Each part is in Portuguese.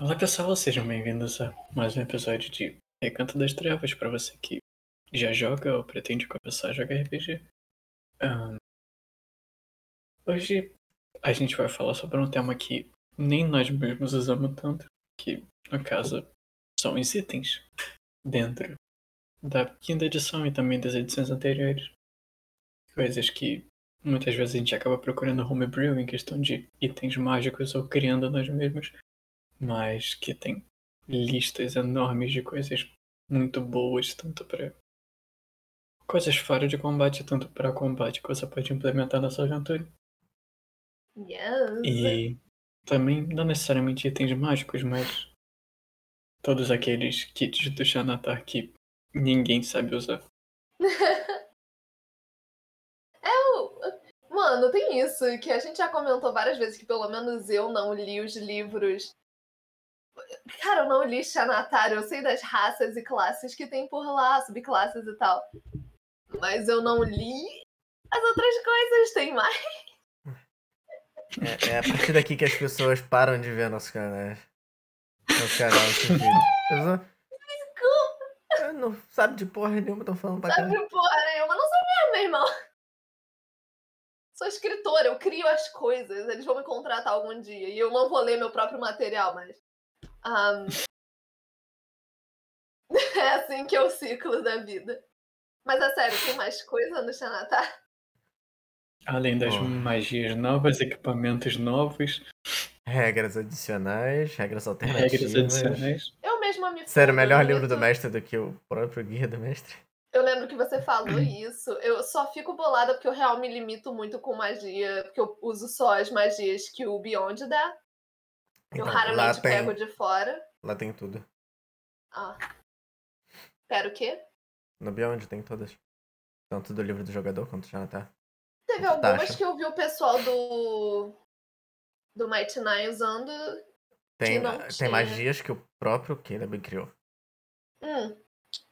Olá pessoal, sejam bem-vindos a mais um episódio de Recanto das Trevas para você que já joga ou pretende começar a jogar RPG. Ahn, hoje a gente vai falar sobre um tema que nem nós mesmos usamos tanto, que no caso são os itens dentro da quinta edição e também das edições anteriores. Coisas que muitas vezes a gente acaba procurando homebrew em questão de itens mágicos ou criando nós mesmos mas que tem listas enormes de coisas muito boas, tanto para coisas fora de combate, tanto para combate que você pode implementar na sua aventura. Yes. E também não necessariamente itens mágicos, mas todos aqueles kits do Xanatar que ninguém sabe usar. É o. Mano, tem isso que a gente já comentou várias vezes que pelo menos eu não li os livros. Cara, eu não li Xanatar, eu sei das raças e classes que tem por lá, subclasses e tal. Mas eu não li as outras coisas, tem mais. É, é a partir daqui que as pessoas param de ver nosso canal. Nosso canal É, Não sabe de porra nenhuma, estão falando pra Sabe caralho. porra nenhuma, não sou mesmo, meu irmão. Sou escritora, eu crio as coisas. Eles vão me contratar algum dia. E eu não vou ler meu próprio material, mas. Ahn, é assim que é o ciclo da vida. Mas é sério, tem mais coisa no Xanatar? Além das Bom. magias novas, equipamentos novos, Regras adicionais, regras alternativas. regras adicionais. Eu mesma me Sério, melhor muito. livro do mestre do que o próprio guia do mestre. Eu lembro que você falou isso. Eu só fico bolada porque eu realmente me limito muito com magia. Porque eu uso só as magias que o Beyond dá. Eu Então, raramente tem, pego de fora. lá tem tudo. Ah. Pera o quê? No Beyond tem todas. Tanto do livro do jogador quanto já tá. Teve Quanto algumas taxa? que eu vi o pessoal do. do Mighty Nine usando. Tem, tem tinha. magias que o próprio Caleb criou. Hum.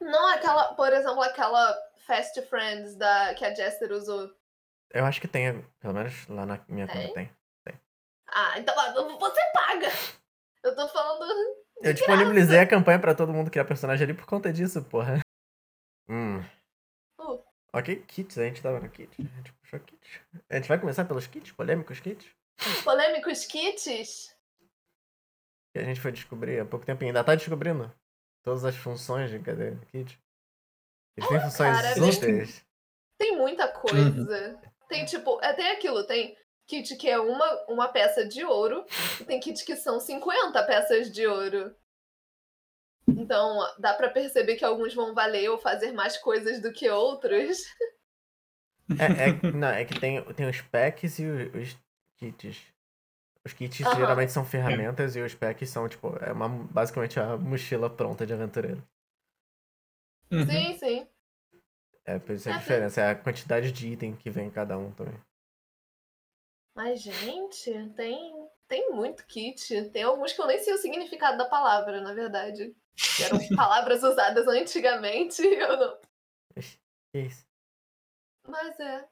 Não aquela, por exemplo, aquela Fast Friends da, que a Jester usou. Eu acho que tem, pelo menos lá na minha conta Tem? tem. Ah, então você paga! Eu tô falando. Eu disponibilizei a campanha pra todo mundo criar personagem ali por conta disso, porra. Hum. Uh. Ok, kits, a gente tava no kit. A gente puxou kits. A gente vai começar pelos kits, polêmicos kits. Polêmicos kits? Que a gente foi descobrir há pouco tempo e ainda tá descobrindo todas as funções de cada kit. Eles têm funções cara, úteis. Tem muita coisa. Tem tipo, é, tem aquilo, tem kit que é uma, uma peça de ouro, e tem kit que são 50 peças de ouro. Então, dá pra perceber que alguns vão valer ou fazer mais coisas do que outros. É, é- não, é que tem, tem os packs e o- os kits. Os kits Aham. geralmente são ferramentas e os packs são, tipo, é uma, basicamente a mochila pronta de aventureiro. Uhum. Sim, sim. É, por isso a É, diferença, é a quantidade de item que vem em cada um também. Mas, gente, tem, tem muito kit. Tem alguns que eu nem sei o significado da palavra, na verdade. Que eram palavras usadas antigamente. Eu não. Isso? Mas é.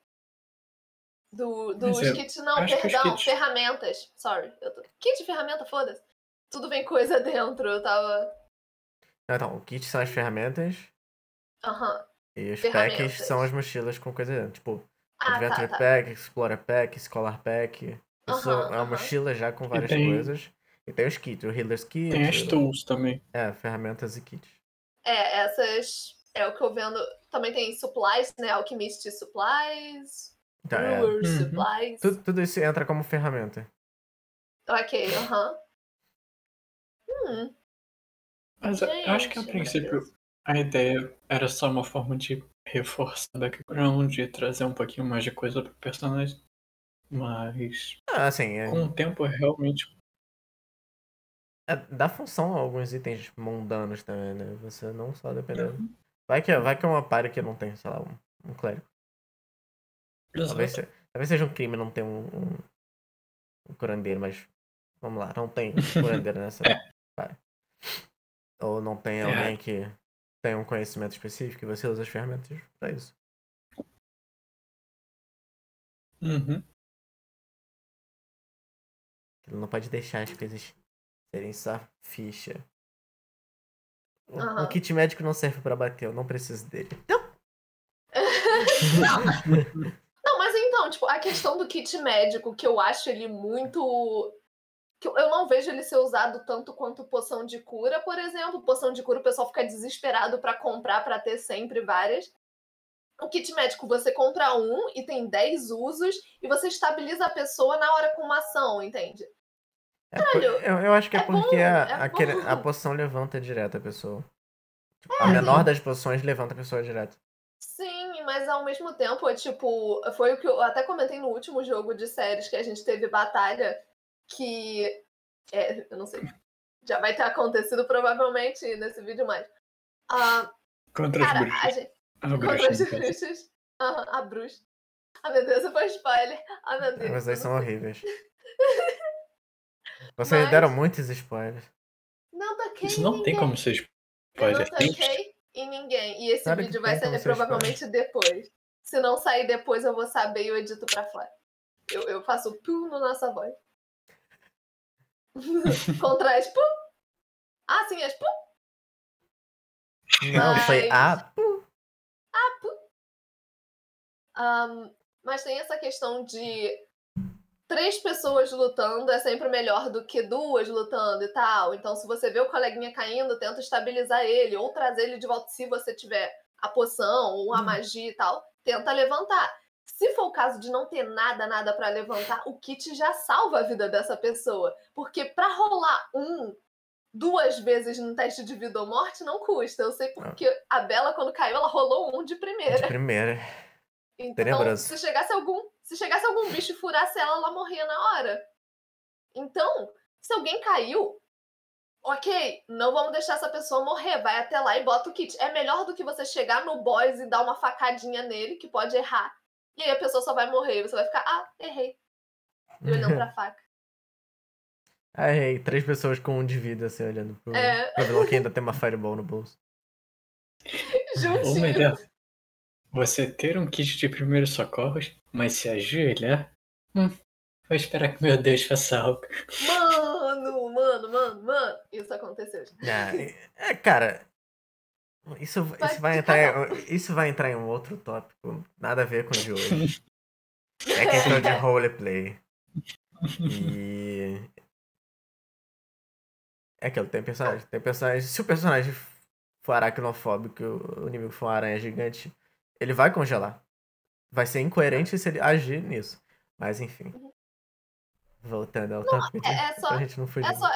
Do, dos é, kits, não, perdão, kits- ferramentas. Sorry. Eu tô... Kit de ferramenta, foda-se. Tudo vem coisa dentro, eu tava. Então, o kit são as ferramentas Aham. e os packs são as mochilas com coisa dentro. Tipo, Ah, Adventure tá, tá. Pack, Explorer Pack, Scholar Pack. Isso Aham, é uma aham. mochila já com várias tem- coisas. E tem os kits, o Healer's Kit. Tem as tools também. É, ferramentas e kits. É, essas. É o que eu vendo. Também tem supplies, né? Alchemist supplies. Então, é, Brewer Uhum. supplies. tudo, tudo isso entra como ferramenta. Ok, aham. Hum, Mas eu eu acho que a Gente, princípio a ideia era só uma forma de reforçar background, de trazer um pouquinho mais de coisa pro personagem. Mas Ah, assim, é, com o tempo realmente. é- dá função a alguns itens mundanos também, né? Você não só dependendo. Uhum. Vai que, vai que é uma party que não tem, sei lá, um, um clérigo. Talvez, Exato. se- talvez seja um crime não ter um, um, um curandeiro, mas vamos lá, não tem curandeiro nessa party. Ou não tem É. alguém que tem um conhecimento específico e você usa as ferramentas pra isso. Uhum. Ele não pode deixar as coisas gerenciar ficha. O, Aham. o kit médico não serve pra bater, eu não preciso dele. Então, Não, mas então, tipo, a questão do kit médico, que eu acho ele muito. Que eu não vejo ele ser usado tanto quanto poção de cura, por exemplo. Poção de cura, o pessoal fica desesperado pra comprar, pra ter sempre várias. O kit médico, você compra um e tem 10 usos, e você estabiliza a pessoa na hora com uma ação, entende? é Caralho, eu, eu acho que é, é porque bom, a, é a poção levanta direto a pessoa. Tipo, a menor das poções levanta a pessoa direto. Sim, mas ao mesmo tempo, é tipo, foi o que eu até comentei no último jogo de séries que a gente teve batalha, que é, eu não sei, já vai ter acontecido provavelmente nesse vídeo mais. Ah, Contra os cara, a bruxos. gente, Ah, contra as bruxas, a bruxa. Ah, meu Deus, foi spoiler. Ah, meu Deus. Mas aí eu são horríveis. Vocês Mas- deram muitos spoilers. Não toquei Isso em não tem ninguém. como ser Eu não spoiler. Tem- toquei em ninguém. E esse Claro vídeo vai tem sair provavelmente depois. Se não sair depois, eu vou saber e eu edito pra fora. Eu, eu faço pum no nossa voz. Contra as pum. Ah, sim, as pum. Não, foi Mas- a. Ahn, mas tem essa questão de três pessoas lutando é sempre melhor do que duas lutando e tal. Então, se você vê o coleguinha caindo, tenta estabilizar ele ou trazer ele de volta se você tiver a poção ou a Hum. magia e tal. Tenta levantar. Se for o caso de não ter nada, nada pra levantar, o kit já salva a vida dessa pessoa. Porque pra rolar um, duas vezes no teste de vida ou morte, não custa. Eu sei porque a Bela, quando caiu, ela rolou um de primeira. De primeira. Então, Tenebroso. se chegasse algum, se chegasse algum bicho e furasse ela, ela morria na hora. Então, se alguém caiu, ok, não vamos deixar essa pessoa morrer, vai até lá e bota o kit. É melhor do que você chegar no boss e dar uma facadinha nele, que pode errar. E aí a pessoa só vai morrer, e você vai ficar, ah, errei. E olhando pra faca. Ai, três pessoas com um de vida, assim, olhando pro, É. pro vilão que ainda tem uma fireball no bolso. Ou Juntinho. melhor, você ter um kit de primeiros socorros, mas se ajoelhar. Hum, vou esperar que meu Deus faça algo. Mano, mano, mano, mano. Isso aconteceu. Ah, é, é, cara. Isso, Vai isso, vai entrar isso vai entrar em um outro tópico. Nada a ver com o de hoje. É questão de roleplay. E. É aquilo, tem personagem. Tem personagem. Se o personagem for aracnofóbico e o inimigo for uma aranha gigante, ele vai congelar. Vai ser incoerente se ele agir nisso. Mas enfim. Voltando ao tópico de, é só- pra gente não fugir. É só.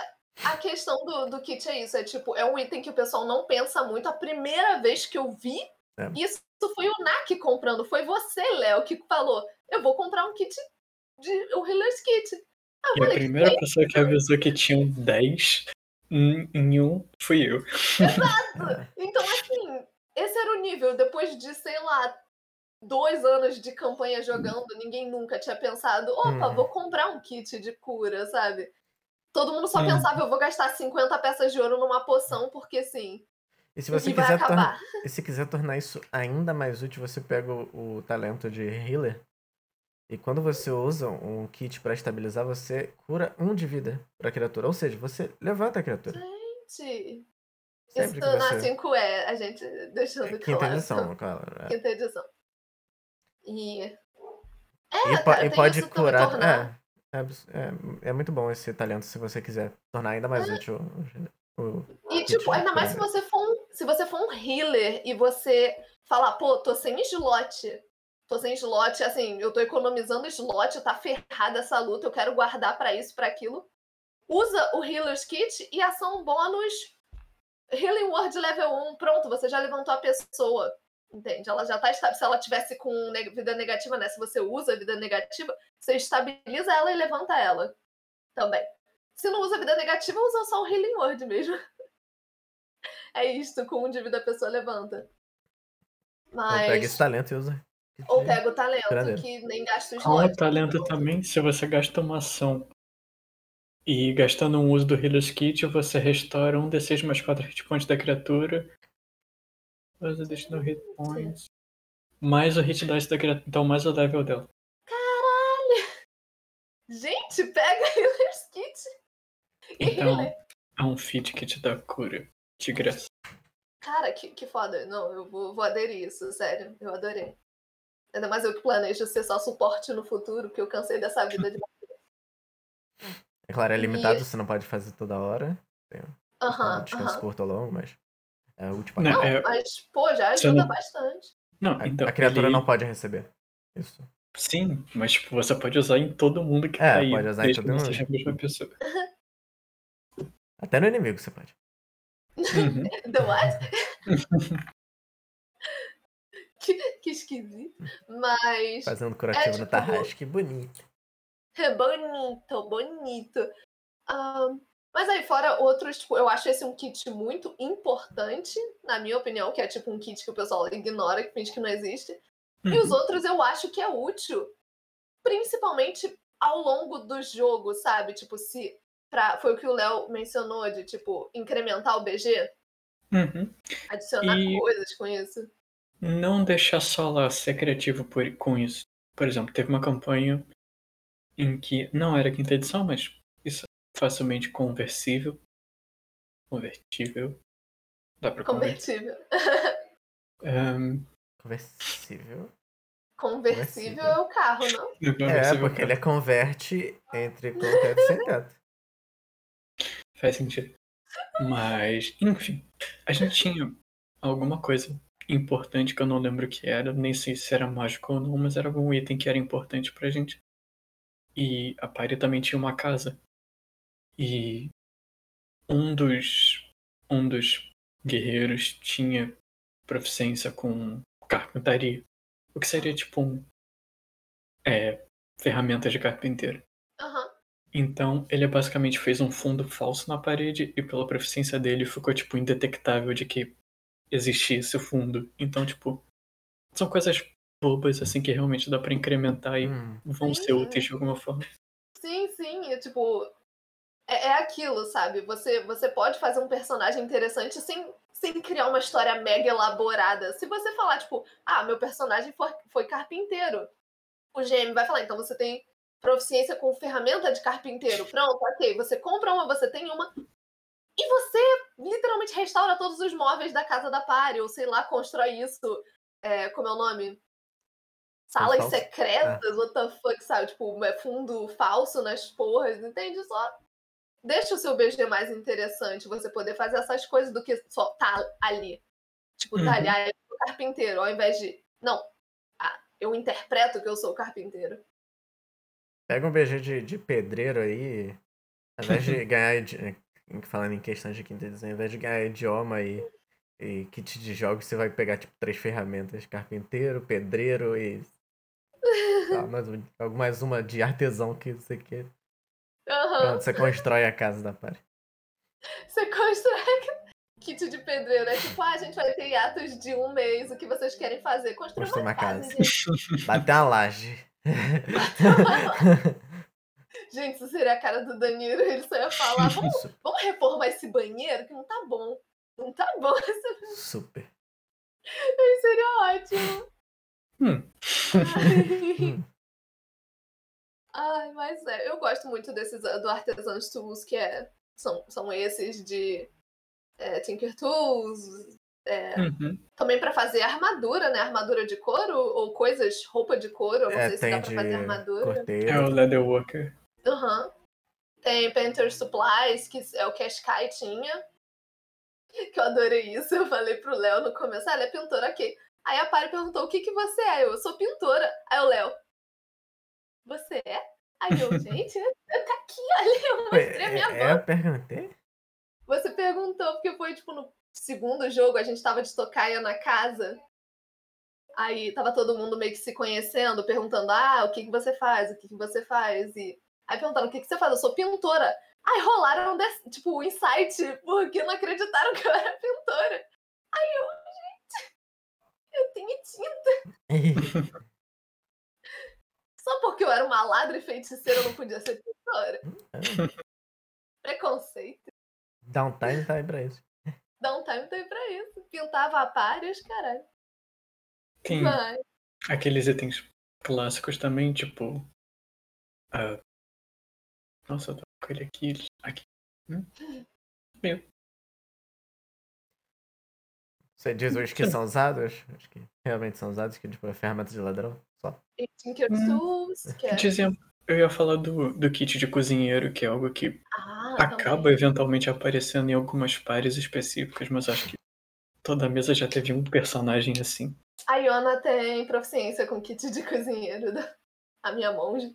A questão do, do kit é isso. É tipo, é um item que o pessoal não pensa muito. A primeira vez que eu vi, É. isso foi o Nak comprando. Foi você, Léo, que falou: eu vou comprar um kit de o Healer's Kit. Eu E a primeira pessoa que avisou que tinham 10 em, um fui eu. Então, assim, esse era o nível. Depois de, sei lá, dois anos de campanha jogando, ninguém nunca tinha pensado, opa, Uhum. vou comprar um kit de cura, sabe? Todo mundo só Uhum. pensava, eu vou gastar 50 peças de ouro numa poção, porque sim. E se você e quiser. E se quiser tornar isso ainda mais útil, você pega o, o talento de healer. E quando você usa um kit pra estabilizar, você cura um de vida pra criatura. Ou seja, você levanta a criatura. Gente, isso Sempre que na você. 5E, a gente deixando É, Quinta claro. edição, claro. é. Quinta edição. E. E, É, po- cara, e pode isso curar. É, é, é, é muito bom esse talento se você quiser tornar ainda mais útil o, o- E, tipo, ainda mais se você for um, se você for um healer e você falar, pô, tô sem slot. Tô sem slot, assim, eu tô economizando slot, tá ferrada essa luta, eu quero guardar pra isso, pra aquilo. Usa o Healer's Kit e ação bônus Healing Word level 1. Pronto, você já levantou a pessoa. Entende? Ela já tá estável. Se ela tivesse com vida negativa, né? Se você usa vida negativa, você estabiliza ela e levanta ela. Também. Se não usa vida negativa, usa só o Healing Word mesmo. É isto, com um de vida a pessoa levanta. Ou pega esse Mas. talento e usa. Ou pega o talento, que nem gasta o Com o talento também, se você gasta uma ação e gastando um uso do Healer's Kit, você restaura um D6 mais 4 hit points da criatura. Os additional hit points. Mais o hit dice da criatura. Então, mais o level dela. Caralho! Gente, pega Healer's Kit. E Então, há um feed que te dá cura de graça. Cara, que, que foda. Não, eu vou, vou aderir isso, sério. Eu adorei. Ainda mais eu que planejo ser só suporte no futuro, que eu cansei dessa vida de. É claro, é limitado, E- você não pode fazer toda hora. Tem um Aham, descanso aham. curto ou longo, mas é a última Não, é- Mas, pô, já ajuda não- bastante. Não, A, então. a criatura ele- não pode receber. Isso. Sim, mas tipo, você pode usar em todo mundo que É, tá aí. pode usar em todo mundo. seja a mesma pessoa. Até no inimigo você pode. Uhum. The what? que, que esquisito. Mas. Fazendo curativo no tipo- Tarrasque. Que bonito. É bonito, bonito. Ahn, mas aí, fora outros, tipo, eu acho esse um kit muito importante, na minha opinião, que é tipo um kit que o pessoal ignora, que finge que não existe. E os Uhum. outros eu acho que é útil, principalmente ao longo do jogo, sabe? Tipo, se. Pra, foi o que o Léo mencionou, de, tipo, incrementar o BG, Uhum. adicionar E- coisas com isso. Não deixar só lá ser criativo por, com isso. Por exemplo, teve uma campanha em que não era quinta edição, mas isso facilmente conversível. Convertível. Dá pra. Convertível. Ahn, Conversível. Conversível é o carro, não? É, conversível porque ele é converte entre com teto e sem teto. Faz sentido. Mas, enfim, a gente tinha alguma coisa importante que eu não lembro o que era, nem sei se era mágico ou não, mas era algum item que era importante pra gente. E a Pari também tinha uma casa. E um dos um dos guerreiros tinha proficiência com carpintaria. O que seria tipo um é, ferramenta de carpinteiro. Aham. Então, ele basicamente fez um fundo falso na parede e pela proficiência dele ficou, tipo, indetectável de que existia esse fundo. Então, tipo, são coisas bobas, assim, que realmente dá pra incrementar e Hum, vão Sim, ser sim. úteis de alguma forma. Sim, sim, é tipo. É, é aquilo, sabe? Você, você pode fazer um personagem interessante sem, sem criar uma história mega elaborada. Se você falar, tipo, ah, meu personagem foi, foi carpinteiro, o GM vai falar, então você tem proficiência com ferramenta de carpinteiro. Pronto, ok. Você compra uma, você tem uma. E você literalmente restaura todos os móveis da casa da Pari, ou sei lá, constrói isso. É, como é o nome? Salas falso? secretas, what the fuck, sabe? Tipo, é fundo falso nas porras, entende? Só deixa o seu BG mais interessante, você poder fazer essas coisas do que só tá ali. Tipo, tá Uhum. ah, eu sou carpinteiro, ao invés de. Não, ah, eu interpreto que eu sou carpinteiro. Pega um BG de, de pedreiro aí. Ao invés de ganhar. Falando em questão de quinta edição, ao invés de ganhar idioma e, e kit de jogos, você vai pegar tipo três ferramentas: carpinteiro, pedreiro e. Tá, mais, mais uma de artesão que você quer. Pronto, você constrói a casa da party. Você constrói kit de pedreiro. É tipo, ah, a gente vai ter hiatos de um mês, o que vocês querem fazer? Construir Construir uma uma casa, casa. Bater uma laje. Gente, isso seria a cara do Danilo, ele só ia falar, vamos, vamos reformar esse banheiro que não tá bom. Não tá bom, Super. isso seria ótimo. Hum. Hum. Ai, mas é, eu gosto muito desses do Artesan's Tools, que é, são, são esses de é, Tinker Tools, é, Uhum. também pra fazer armadura, né? Armadura de couro ou coisas, roupa de couro, não É, sei se dá pra fazer armadura. É o corteiro. Leatherworker. Aham. Tem Painter Supplies, que é o que a Sky tinha. Que eu adorei isso. Eu falei pro Léo no começo, ah, ela é pintora, ok. Aí a Pari perguntou, o que que você é? Eu, eu sou pintora. Aí o Léo, você é? Aí eu, gente, tá aqui, olha, eu mostrei a minha É, é, eu perguntei? Você perguntou, porque foi, tipo, no segundo jogo, a gente tava de tocaia na casa. Aí tava todo mundo meio que se conhecendo, perguntando, ah, o que que você faz? O que que você faz? E aí perguntaram, o que que você faz? Eu sou pintora. Aí rolaram, desse- tipo, o insight, porque não acreditaram que eu era pintora. Aí eu, gente, eu tenho tinta. Só porque eu era uma ladra e feiticeira eu não podia ser pintora. Preconceito. Downtime tá aí pra isso. Downtime tá aí pra isso. Pintava aparelhos, caralho. Tem Mas, aqueles itens clássicos também, tipo. ah, Nossa, eu tô com ele aqui. aqui. Hum? Meu. Você diz os que são usados? Acho que realmente são usados, que tipo, é ferramenta de ladrão, só. E Tinker Hum. Tools, que é... Dizia, eu ia falar do, do kit de cozinheiro, que é algo que Ah, acaba também. eventualmente aparecendo em algumas pares específicas, mas acho que toda mesa já teve um personagem assim. A Iona tem proficiência com kit de cozinheiro da a minha monge.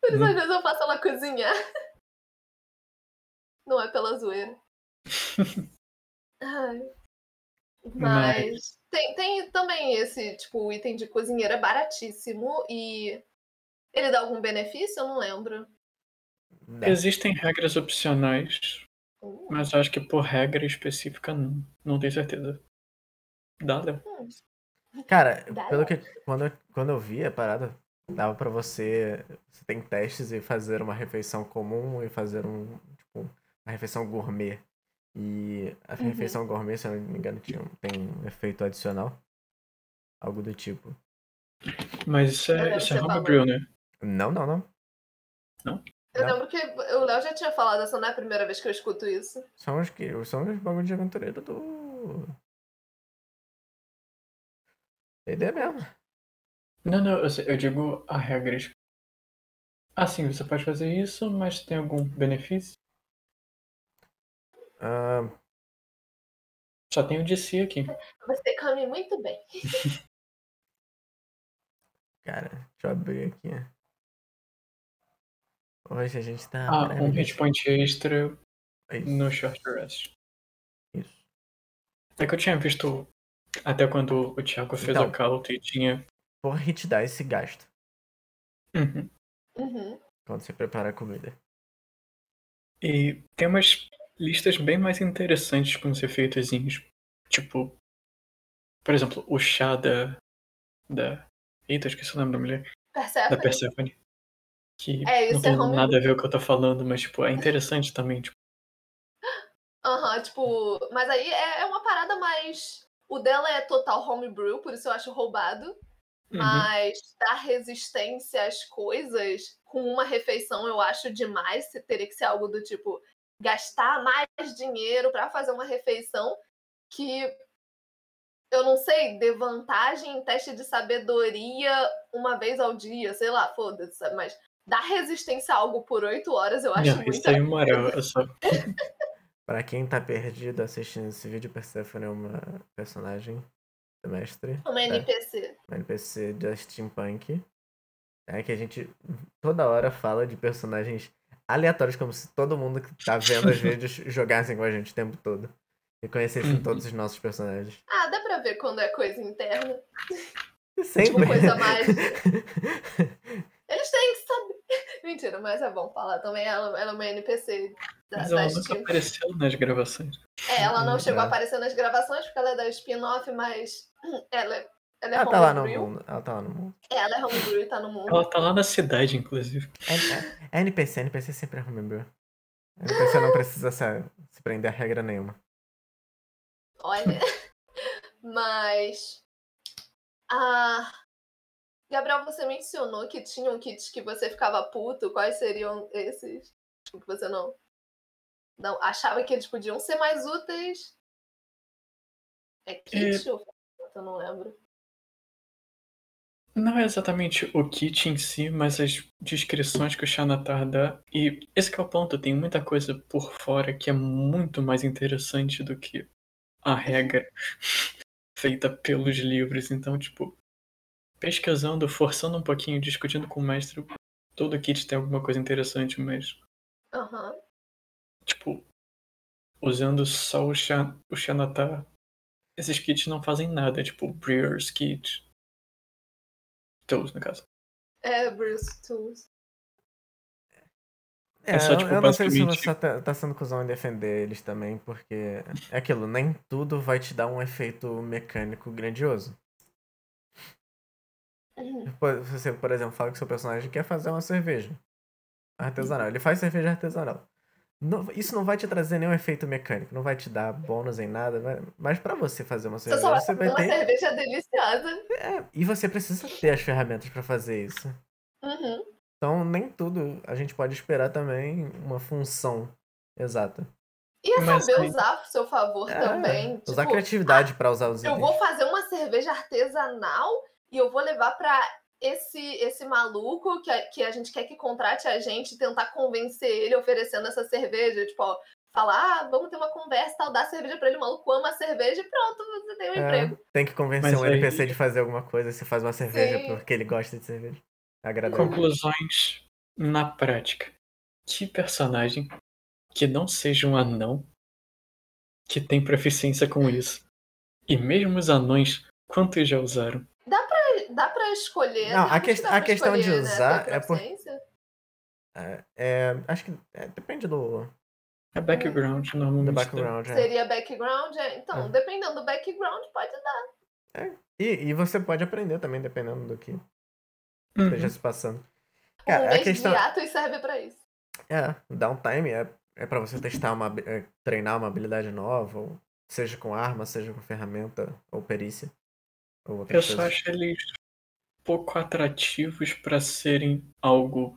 Por isso, Hum. às vezes, eu faço ela cozinhar. Não é pela zoeira. Ai. Mas tem, tem também esse, tipo, o item de cozinheiro é baratíssimo e ele dá algum benefício? Eu não lembro. Dá. Existem regras opcionais, Uh, mas acho que por regra específica não. Não tenho certeza. Dá, Léo? hum. Cara, Dá, pelo dá. que quando, eu- quando eu vi a parada, dava pra você. Você tem testes e fazer uma refeição comum e fazer um. Tipo, uma refeição gourmet. E a Uhum. refeição gourmet, se eu não me engano, tinha, um- tem um efeito adicional. Algo do tipo. Mas isso é, isso é homebrew, né? Não, não, não. Eu Não. lembro que o Léo já tinha falado, essa não é a primeira vez que eu escuto isso. São os que. São os bagulhos de aventureiro do. D&D mesmo. Não, não, eu, eu digo a regra. Ah, sim, você pode fazer isso, mas tem algum benefício? Ah, Só tem o DC aqui. Você come muito bem. cara, deixa eu abrir aqui. Hoje a gente tá. Ah, um hit point extra Isso. no short rest. Isso. É que eu tinha visto até quando o Thiago fez Então. a count e tinha. Por hit dice se gasta Uhum. Uhum. quando você prepara a comida. E tem umas listas bem mais interessantes com os efeitozinhos. Tipo, por exemplo, o chá da. da. Eita, esqueci o nome da mulher. Da Percebe? Persephone. Que É, não é tem homebrew. nada a ver com o que eu tô falando, mas tipo, é interessante também. Tipo, Aham, tipo. Mas aí é, é uma parada mais. O dela é total homebrew, por isso eu acho roubado. uhum. Mas dar resistência às coisas com uma refeição eu acho demais. Teria que ser algo do tipo gastar mais dinheiro pra fazer uma refeição que eu não sei, dê vantagem em teste de sabedoria uma vez ao dia, sei lá, foda-se, sabe? mas dar resistência a algo por oito horas eu acho Não, muito. isso aí é moral. É só. Pra quem tá perdido assistindo esse vídeo, Persephone é uma personagem do mestre. Uma É, NPC. uma NPC da Steampunk. É que a gente toda hora fala de personagens aleatórios, como se todo mundo que tá vendo os vídeos jogassem com a gente o tempo todo. E conhecessem Uhum. todos os nossos personagens. Ah, dá pra ver quando é coisa interna. Sempre. Tipo, coisa mais. Eles têm que saber. Mentira, mas é bom falar também. Ela, ela é uma NPC da, Mas ela nunca Steam. apareceu nas gravações. É, ela não chegou a É. aparecer nas gravações porque ela é da spin-off, mas ela é, ela é Ela tá lá no mundo. Ela tá lá no mundo. É, ela é homebrew e tá no mundo. Ela tá lá na cidade, inclusive. É, é, é NPC, NPC sempre é homebrew. NPC não precisa se, se prender a regra nenhuma. Olha. Mas. Ah. Gabriel, você mencionou que tinham kits que você ficava puto. Quais seriam esses? Tipo, que você não. Não, achava que eles podiam ser mais úteis. É kit ou eu não lembro. Não é exatamente o kit em si, mas as descrições que o Xanatar dá. E esse que é o ponto, tem muita coisa por fora que é muito mais interessante do que a regra feita pelos livros. Então, tipo, pesquisando, forçando um pouquinho, discutindo com o mestre, todo kit tem alguma coisa interessante, mas, Aham. tipo, usando só o, Xa- o Xanatar, esses kits não fazem nada, tipo, Brewer's Kit. Tools, no caso. É, Bruce Tools. É, É só, eu- tipo, eu não sei se você tá, tá sendo cuzão em defender eles também, porque é aquilo, nem tudo vai te dar um efeito mecânico grandioso. Uhum. Por- Você, por exemplo, fala que seu personagem quer fazer uma cerveja artesanal. Ele faz cerveja artesanal. Não- isso não vai te trazer nenhum efeito mecânico, não vai te dar bônus em nada, vai- mas pra você fazer uma Você cerveja, só vai você fazer vai uma ter. cerveja deliciosa. É, e você precisa ter as ferramentas pra fazer isso. Uhum. Então, nem tudo a gente pode esperar também uma função Exato. Ia Mas saber usar a seu favor É, também. usar tipo, criatividade pra usar os eu itens. vou fazer uma cerveja artesanal e eu vou levar pra esse esse maluco que a, que a gente quer que contrate a gente, tentar convencer ele oferecendo essa cerveja, tipo, ó, falar, ah, vamos ter uma conversa, tal, dar cerveja pra ele, o maluco ama a cerveja e pronto, você tem um É, emprego. tem que convencer Mas um aí- NPC de fazer alguma coisa. Você faz uma cerveja Sim. porque ele gosta de cerveja. Agradável. Conclusões na prática. Que personagem que não seja um anão que tem proficiência com isso? E mesmo os anões, quantos já usaram? Dá pra escolher. Não, a dá a questão de escolher, né, usar ter é por-. É, é, acho que é, depende do, É background, do normalmente. background. é. Seria background? é. Então, É. dependendo do background, pode dar. E, e você pode aprender também, dependendo do que Uhum. esteja se passando. um Cara, a mês questão. de atos serve pra isso. É, downtime é, é pra você testar uma. é, treinar uma habilidade nova, ou seja com arma, seja com ferramenta ou perícia. Ou Eu outras só acho eles pouco atrativos pra serem algo.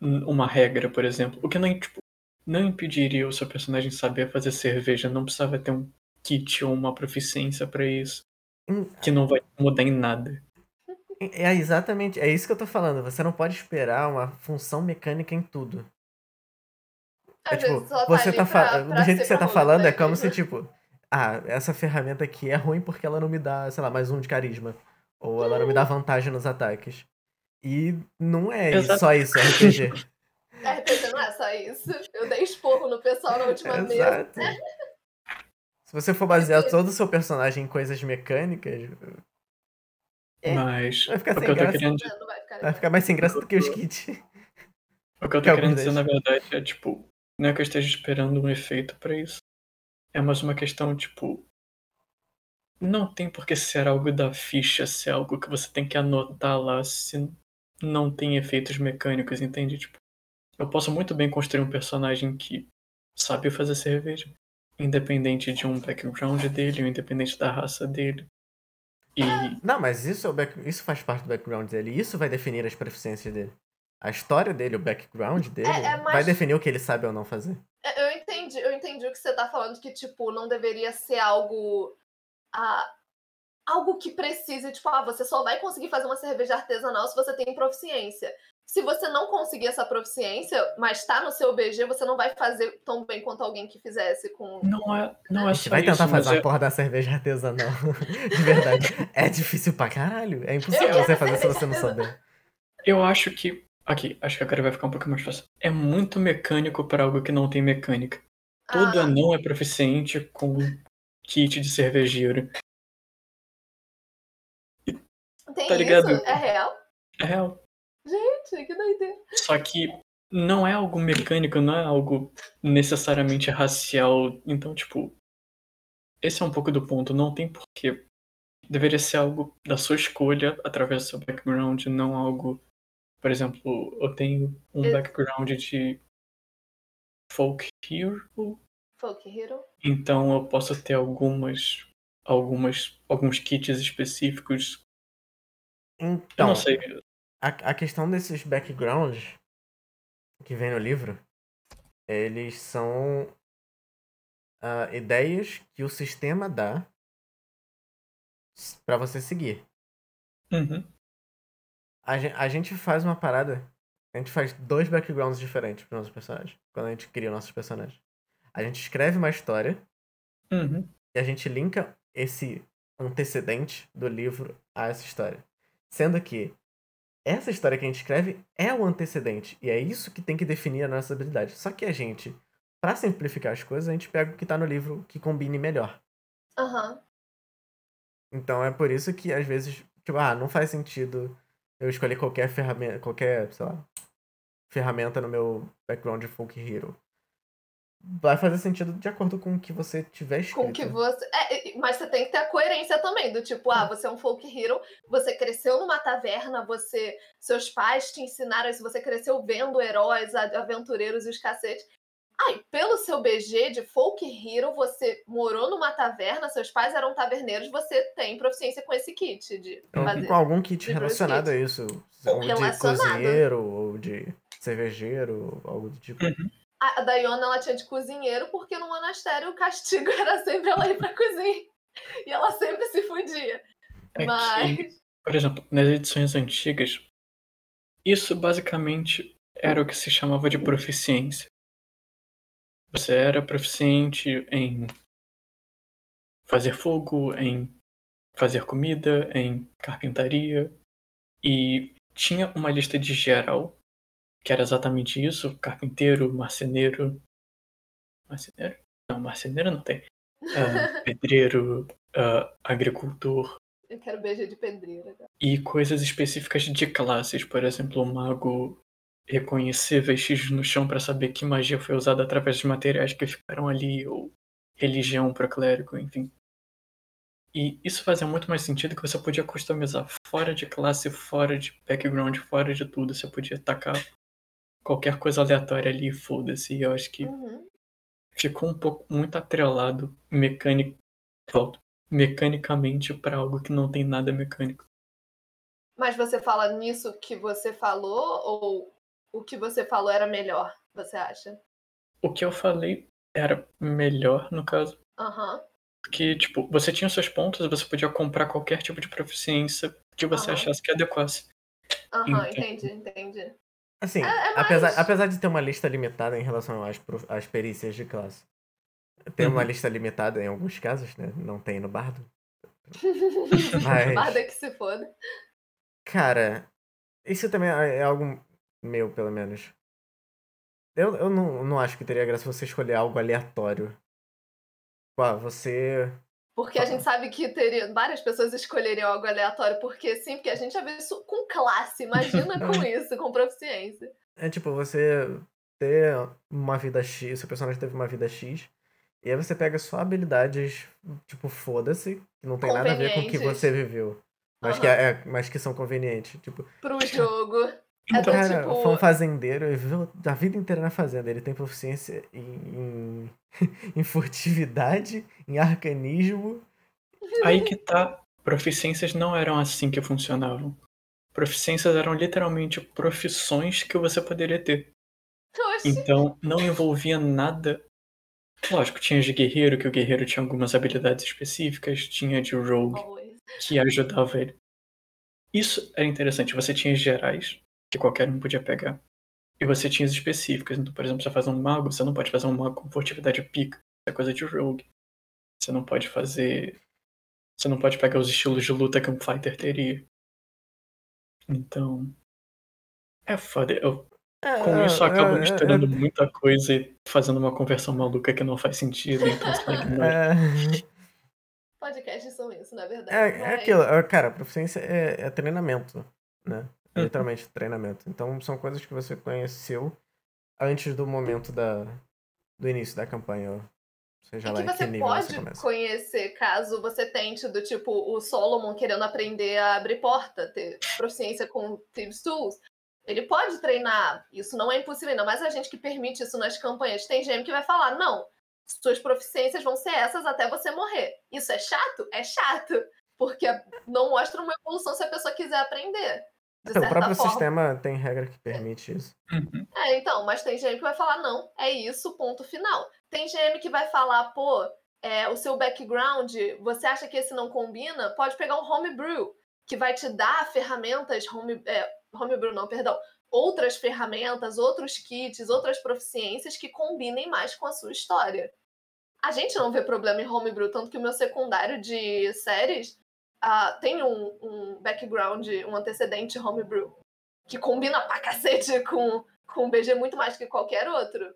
Uma regra, por exemplo. O que não, tipo, não impediria o seu personagem saber fazer cerveja. Não precisava ter um kit ou uma proficiência pra isso. Hum, Que não vai mudar em nada. É exatamente, é isso que eu tô falando. Você não pode esperar uma função mecânica em tudo. É tipo, você tá pra- Do jeito que você tá falando, é roleplay como se, tipo, ah, essa ferramenta aqui é ruim porque ela não me dá, sei lá, mais um de carisma. Ou ela não me dá vantagem nos ataques. E não é Exato. só isso, RPG. RPG não é só isso. Eu dei esporro no pessoal na última mesa. Exato. Se você for basear todo o seu personagem em coisas mecânicas, É, Mas vai ficar que sem graça. querendo, Não, não vai ficar vai ficar mais sem graça do que os kits. o que eu que tô alguns querendo dizer, na verdade, é tipo, não é que eu esteja esperando um efeito pra isso. É mais uma questão, tipo. Não tem por que ser algo da ficha, ser algo que você tem que anotar lá se não tem efeitos mecânicos, entende? Tipo, eu posso muito bem construir um personagem que sabe fazer cerveja, independente de um background dele, ou independente da raça dele. E Não, mas isso, é o back... isso faz parte do background dele. Isso vai definir as proficiências dele. A história dele, o background dele, é mais- vai definir o que ele sabe ou não fazer. Entendi, eu entendi o que você tá falando, que, tipo, não deveria ser algo. ah, algo que precise, tipo, ah, você só vai conseguir fazer uma cerveja artesanal se você tem proficiência. Se você não conseguir essa proficiência, mas tá no seu BG, você não vai fazer tão bem quanto alguém que fizesse com. não é, não é A gente só vai tentar isso, fazer é- porra da cerveja artesanal. De verdade. É difícil pra caralho. É impossível você fazer se você não souber. Eu acho que. Aqui, acho que agora vai ficar um pouco mais fácil. É muito mecânico para algo que não tem mecânica. Todo Ah, anão é proficiente com kit de cervejeiro. tem tá ligado? isso? É real? É real. Gente, que doideira. Só que não é algo mecânico, não é algo necessariamente racial. Então, tipo. Esse é um pouco do ponto. Não tem porquê. Deveria ser algo da sua escolha, através do seu background, não algo. Por exemplo, eu tenho um Eu- background de folk hero, Folk Hero. Então eu posso ter algumas, algumas, alguns kits específicos. Eu Então, não sei. a, a questão desses backgrounds que vem no livro, eles são ah, ideias que o sistema dá pra você seguir. Uhum. A gen- a gente faz uma parada. A gente faz dois backgrounds diferentes para nossos personagens. Quando a gente cria nossos personagens. A gente escreve uma história Uhum. e a gente linka esse antecedente do livro a essa história. Sendo que essa história que a gente escreve é o antecedente. E é isso que tem que definir a nossa habilidade. Só que a gente, para simplificar as coisas, a gente pega o que tá no livro que combine melhor. Aham. Então é por isso que às vezes, tipo, ah, não faz sentido eu escolher qualquer ferramenta, qualquer, sei lá, ferramenta no meu background de folk hero. Vai fazer sentido de acordo com o que você tiver escrito. Com que você. é, é, mas você tem que ter a coerência também, do tipo, ah, você é um folk hero, você cresceu numa taverna, você. Seus pais te ensinaram isso, você cresceu vendo heróis, aventureiros e os pelo seu BG de folk hero, você morou numa taverna, seus pais eram taverneiros, você tem proficiência com esse kit de Ou fazer. com algum kit de relacionado a isso. Ou Ou de cozinheiro, ou de cervejeiro, ou algo do tipo. Uhum. a Dayona ela tinha de cozinheiro porque no monastério o castigo era sempre ela ir pra cozinha. E ela sempre se fudia. É Mas. que, por exemplo, nas edições antigas, isso basicamente era o que se chamava de proficiência. Você era proficiente em fazer fogo, em fazer comida, em carpintaria. E tinha uma lista de geral, que era exatamente isso: carpinteiro, marceneiro. Marceneiro? Não, marceneiro não tem. Ah, pedreiro, ah, agricultor, Eu quero beijo de pedreira. cara. e coisas específicas de classes, por exemplo, o mago reconhecer vestígios no chão para saber que magia foi usada através dos materiais que ficaram ali, ou religião para clérigo, enfim. E isso fazia muito mais sentido que você podia customizar fora de classe, fora de background, fora de tudo. Você podia tacar qualquer coisa aleatória ali foda-se. E eu acho que Uhum. ficou um pouco muito atrelado mecânico, mecanicamente para algo que não tem nada mecânico. Mas você fala nisso que você falou ou o que você falou era melhor, você acha? O que eu falei era melhor, no caso, Aham. porque, tipo, você tinha os seus pontos e você podia comprar qualquer tipo de proficiência que você Aham. achasse que adequasse. Aham, Entendo. entendi, entendi. Assim, É- é mais- apesar, apesar de ter uma lista limitada em relação às, às perícias de classe. Tem uma Uhum. lista limitada em alguns casos, né? Não tem no bardo. Mas- Guarda que se foda. Cara, isso também é é algo meu, pelo menos. Eu, eu não, não acho que teria graça você escolher algo aleatório. Pá, você. Porque a gente sabe que teria várias pessoas escolheriam algo aleatório, porque sim, porque a gente já vê isso com classe. Imagina com isso, com proficiência. É tipo, você ter uma vida X, seu personagem teve uma vida X, e aí você pega só habilidades, tipo, foda-se, que não tem nada a ver com o que você viveu. Mas, que, Aham. é, mas que são convenientes. Tipo, Pro jogo. É o do cara tipo. foi um fazendeiro e viveu a vida inteira na fazenda. Ele tem proficiência em, em, em furtividade, em arcanismo. Aí que tá. Proficiências não eram assim que funcionavam. Proficiências eram literalmente profissões que você poderia ter. Oxi. Então, não envolvia nada. Lógico, tinha de guerreiro, que o guerreiro tinha algumas habilidades específicas, tinha de rogue, Always. que ajudava ele. Isso era interessante. Você tinha gerais, que qualquer um podia pegar. E você tinha as específicas. Então, por exemplo, você faz um mago, você não pode fazer um mago com furtividade pica. Isso é coisa de rogue. Você não pode fazer. Você não pode pegar os estilos de luta que um fighter teria. Então. É foda. Eu, com isso eu acabo É, é, misturando muita coisa e fazendo uma conversão maluca que não faz sentido. Então você ignora. é, Podcasts são isso, na verdade. é, é aquilo, é, cara, proficiência é, é treinamento, né? É literalmente treinamento. Então são coisas que você conheceu antes do momento da, do início da campanha. ou Seja É lá que em que você nível pode você começa. conhecer caso você tente do tipo o Solomon querendo aprender a abrir porta, ter proficiência com Thieves Tools. Ele pode treinar, isso não é impossível, ainda mais a gente que permite isso nas campanhas. Tem GM que vai falar, não, suas proficiências vão ser essas até você morrer. Isso é chato? É chato. Porque não mostra uma evolução se a pessoa quiser aprender. O próprio forma. sistema tem regra que permite isso. Uhum. É, então, mas tem GM que vai falar, não, é isso, ponto final. Tem GM que vai falar, pô, é, o seu background, você acha que esse não combina? Pode pegar um homebrew, que vai te dar ferramentas, home, é, homebrew não, perdão, outras ferramentas, outros kits, outras proficiências que combinem mais com a sua história. A gente não vê problema em homebrew, tanto que o meu secundário de séries ah, tem um, um background, um antecedente homebrew, que combina pra cacete com, com o BG muito mais que qualquer outro.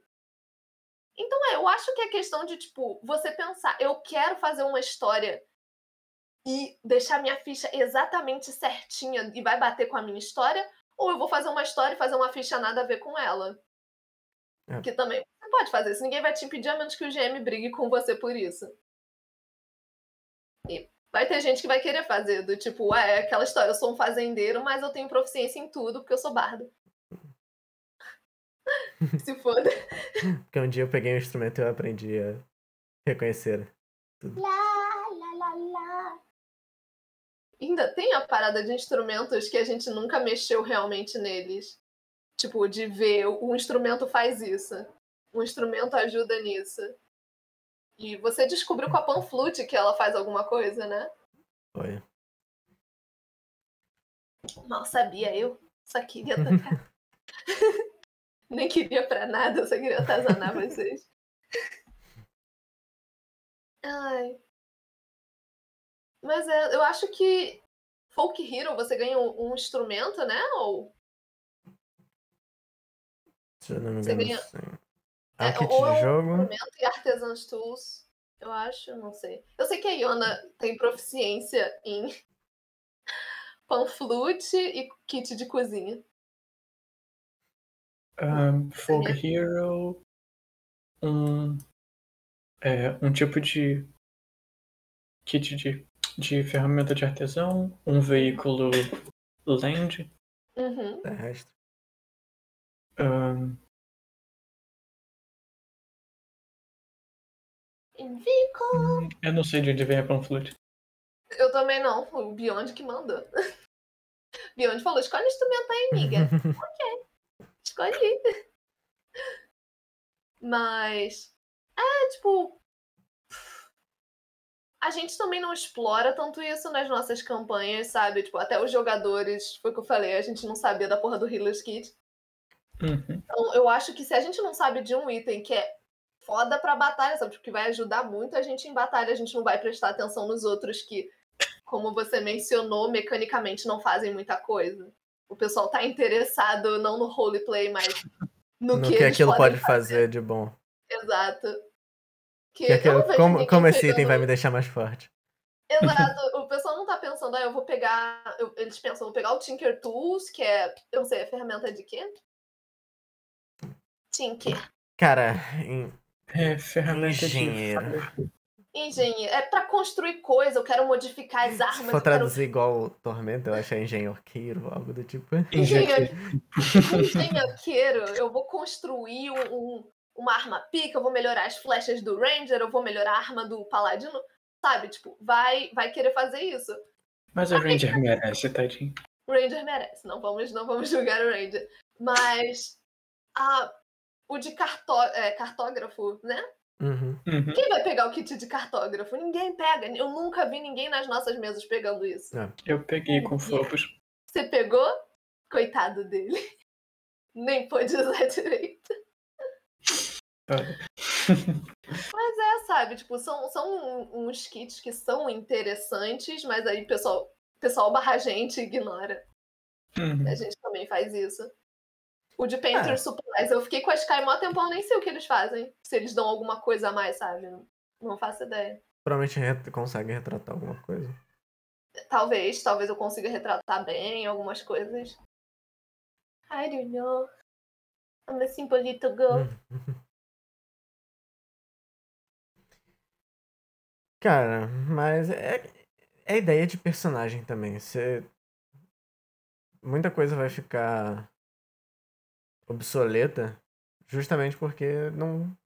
Então é, eu acho que é questão de, tipo, você pensar, eu quero fazer uma história e deixar minha ficha exatamente certinha e vai bater com a minha história, ou eu vou fazer uma história e fazer uma ficha nada a ver com ela. É. Que também você pode fazer isso, ninguém vai te impedir a menos que o GM brigue com você por isso. E vai ter gente que vai querer fazer, do tipo, ah, é aquela história, eu sou um fazendeiro, mas eu tenho proficiência em tudo porque eu sou bardo. Se foda. Porque um dia eu peguei um instrumento e eu aprendi a reconhecer. Lá, lá, lá, lá. Ainda tem a parada de instrumentos que a gente nunca mexeu realmente neles. Tipo, de ver o instrumento faz isso. um instrumento ajuda nisso. E você descobriu com a panflute que ela faz alguma coisa, né? Foi. Mal sabia eu. Só queria tocar. Nem queria pra nada, eu só queria atazanar vocês. Ai. Mas é, eu acho que Folk Hero você ganha um, um instrumento, né? Ou. Se eu não me Você engano, ganha- sim. É, É um kit ou é de um jogo. e Artesan's Tools. Eu acho, não sei. Eu sei que a Iona tem proficiência em panflute e kit de cozinha. Um, Folk Hero. Um. É, um tipo de. Kit de, de ferramenta de artesão. Um veículo land. Uhum. Terrestre. Um, Vico! hum, eu não sei de onde vem a panflute. Eu também não. O Beyond que mandou. Beyond falou: escolhe instrumento aí, amiga. Escolhi. Mas. É, tipo. A gente também não explora tanto isso nas nossas campanhas, sabe? Tipo, até os jogadores, foi o que eu falei, a gente não sabia da porra do Healer's Kit. Uhum. Então, eu acho que se a gente não sabe de um item que é foda pra batalha, sabe? Porque vai ajudar muito a gente em batalha, a gente não vai prestar atenção nos outros que, como você mencionou, mecanicamente não fazem muita coisa. O pessoal tá interessado não no roleplay, mas no, No que, que aquilo pode fazer de bom. Exato. Que Que aquilo- como como esse item vai me deixar mais forte? Exato. O pessoal não tá pensando, ah, eu vou pegar. eu- eles pensam, vou pegar o Tinker Tools, que é. Eu não sei, é ferramenta de quê? Tinker. Cara, em- É ferramenta Engenheiro. de. Engenheiro. É pra construir coisa, eu quero modificar as armas. se eu for quero traduzir igual o Tormento, eu acho que é engenhoqueiro, algo do tipo. Engenheiro. engenheiro, eu vou construir um, um- uma arma pica, eu vou melhorar as flechas do Ranger, eu vou melhorar a arma do Paladino. Sabe, tipo, vai, vai querer fazer isso. Mas o Ranger merece, tadinho. O Ranger merece, não vamos, não vamos julgar o Ranger. Mas a, o de cartó, é, cartógrafo, né? Uhum. Uhum. Quem vai pegar o kit de cartógrafo? Ninguém pega. Eu nunca vi ninguém nas nossas mesas pegando isso. Eu peguei com fobos. Você pegou? Coitado dele. Nem pôde usar direito. Mas é, sabe, tipo, são, são um- uns kits que são interessantes, mas aí o pessoal, pessoal barra a gente e ignora. Uhum. A gente também faz isso. O de Painter É. Supplies, eu fiquei com a Sky mó tempão, nem sei o que eles fazem. Se eles dão alguma coisa a mais, sabe? Não faço ideia. Provavelmente ret- consegue retratar alguma coisa. Talvez, talvez eu consiga retratar bem algumas coisas. I don't know. I'm a simple little girl. Cara, mas é, é ideia de personagem também. Você... Muita coisa vai ficar obsoleta justamente porque não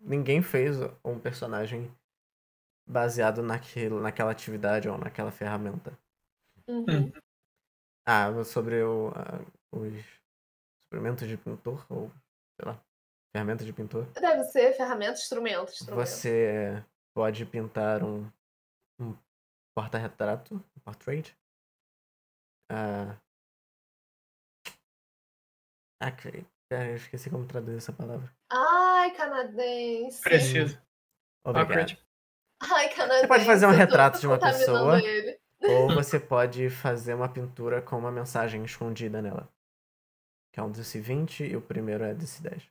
ninguém fez um personagem baseado naquilo, naquela atividade ou naquela ferramenta. Uhum. Ah, sobre o, a- os suplementos de pintor ou sei lá, ferramenta de pintor. Deve ser ferramenta, instrumento, instrumento. Você pode pintar um, um porta-retrato, um portrait. Ah, ah, cara, eu esqueci como traduzir essa palavra. Ai, canadense. Preciso. Obrigado. Ai, canadense. pode fazer um retrato de uma pessoa. ele. Ou você pode fazer uma pintura com uma mensagem escondida nela. Que é um DC 20 e o primeiro é DC 10.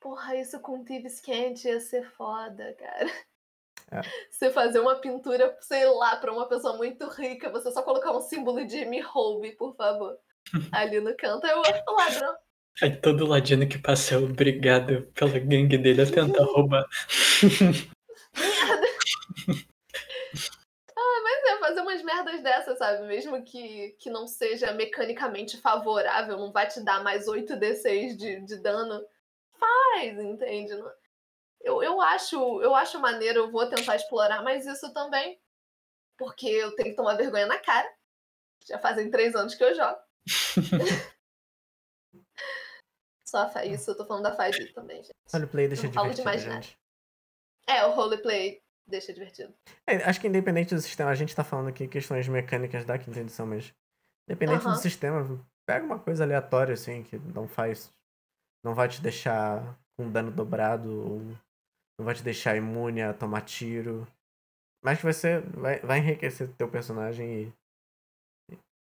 Porra, isso com Thieves Can't ia ser foda, cara. É. Você fazer uma pintura, sei lá, pra uma pessoa muito rica, você só colocar um símbolo de me roube, por favor. Ali no canto. Eu, o ladrão. Aí todo ladino que passa é obrigado pela gangue dele a tentar roubar. Merda! ah, mas é fazer umas merdas dessas, sabe? Mesmo que, que não seja mecanicamente favorável, não vai te dar mais 8d6 de, de dano. Faz, entende? Eu, eu, acho, eu acho maneiro, eu vou tentar explorar mais isso também. Porque eu tenho que tomar vergonha na cara. Já fazem três anos que eu jogo. só a Fa- isso, eu tô falando da Fadi também, gente. Roleplay deixa Não de divertido, nada. gente. É, o roleplay deixa divertido. É, acho que independente do sistema, a gente tá falando aqui questões mecânicas da quinta edição, mas independente Aham. do sistema, pega uma coisa aleatória, assim, que não faz. Não vai te deixar com dano dobrado, ou não vai te deixar imune a tomar tiro. Mas que você vai, vai enriquecer teu personagem e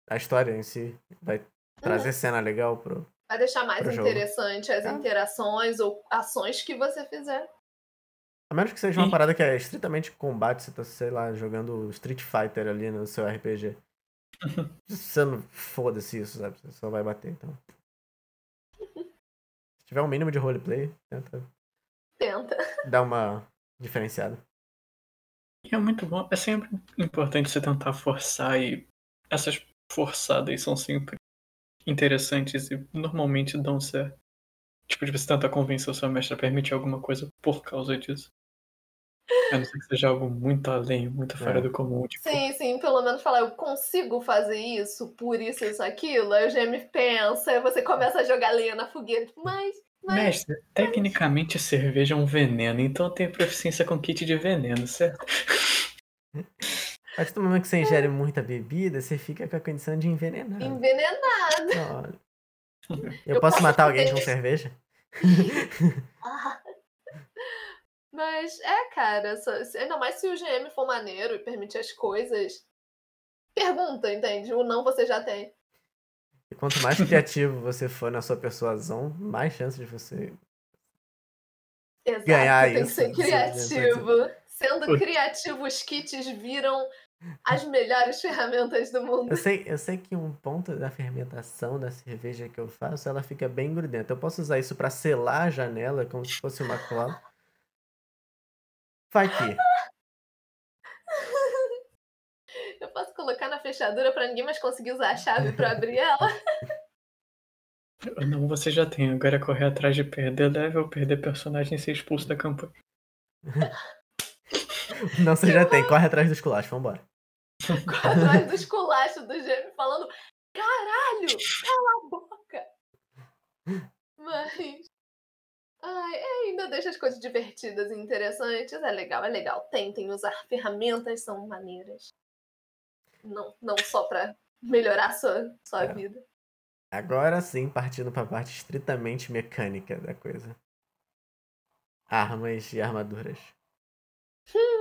a história em si vai trazer cena legal pro. Vai deixar mais Pro jogo. interessante as É. interações ou ações que você fizer. A menos que seja uma E- parada que é estritamente combate, você tá, sei lá, jogando Street Fighter ali no seu RPG. Você não foda-se isso, sabe? Você só vai bater, então. Se tiver um mínimo de roleplay, tenta Tenta. dar uma diferenciada. É muito bom. É sempre importante você tentar forçar e essas forçadas são sempre interessantes e normalmente dão certo. Tipo, de você tentar convencer o seu mestre a permitir alguma coisa por causa disso. A não ser que seja algo muito além, muito fora É. do comum. Tipo, Sim, sim, pelo menos falar, eu consigo fazer isso, por isso, isso, aquilo. Aí o GM pensa, aí você começa a jogar lenha na fogueira, tipo, mas, mas. mestre, tecnicamente cerveja é um veneno, então eu tenho proficiência com kit de veneno, certo? A partir do momento que você ingere muita bebida, você fica com a condição de envenenar. Envenenado. Olha. Eu, Eu posso posso matar alguém com cerveja? Ah. Mas é, cara, só- ainda mais se o GM for maneiro e permitir as coisas. Pergunta, entende? O não você já tem. E quanto mais criativo você for na sua persuasão, mais chance de você. Exato, Ganhar tem isso, que ser criativo. Sendo Putz. criativo, os kits viram as melhores ferramentas do mundo. Eu sei, eu sei que um ponto da fermentação da cerveja que eu faço, ela fica bem grudenta. Eu posso usar isso pra selar a janela como se fosse uma cola. Vai que. Eu posso colocar na fechadura pra ninguém mais conseguir usar a chave pra abrir ela. Não, você já tem. Agora é correr atrás de perder level, perder personagem e ser expulso da campanha. Não, você já tem. Corre atrás dos culachos, vambora. atrás do esculacho do GM falando: caralho, cala a boca. Mas. Ai, é, ainda deixa as coisas divertidas e interessantes. É legal, é legal. Tentem usar ferramentas, são maneiras. Não, não só pra melhorar sua, sua É. vida. Agora sim, partindo pra parte estritamente mecânica da coisa. Armas e armaduras.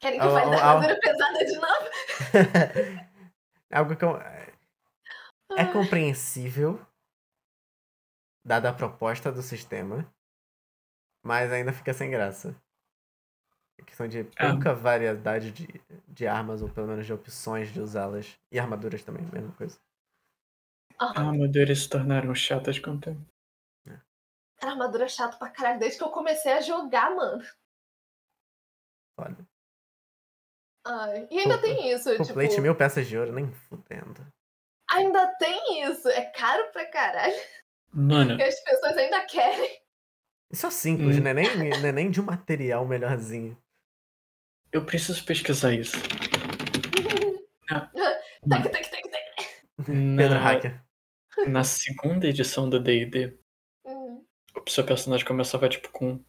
Querem que eu fale da pesada de novo? Algo que eu- é compreensível, dada a proposta do sistema, mas ainda fica sem graça. A questão de pouca variedade de, de armas, ou pelo menos de opções de usá-las. E armaduras também, mesma coisa. Aham. Armaduras se tornaram chatas com o tempo. Cara, armadura é chato pra caralho desde que eu comecei a jogar, mano. Olha. Ai, e ainda tem isso, Pô, tipo. plate mil peças de ouro, nem fudendo. Ainda tem isso. É caro pra caralho. Mano, Que as pessoas ainda querem. Isso é simples, Hum. não, é nem, não é nem de um material melhorzinho. eu preciso pesquisar isso. Tac, tac. Pedro Na, Hacker. na segunda edição do D&D, o seu personagem começava tipo com,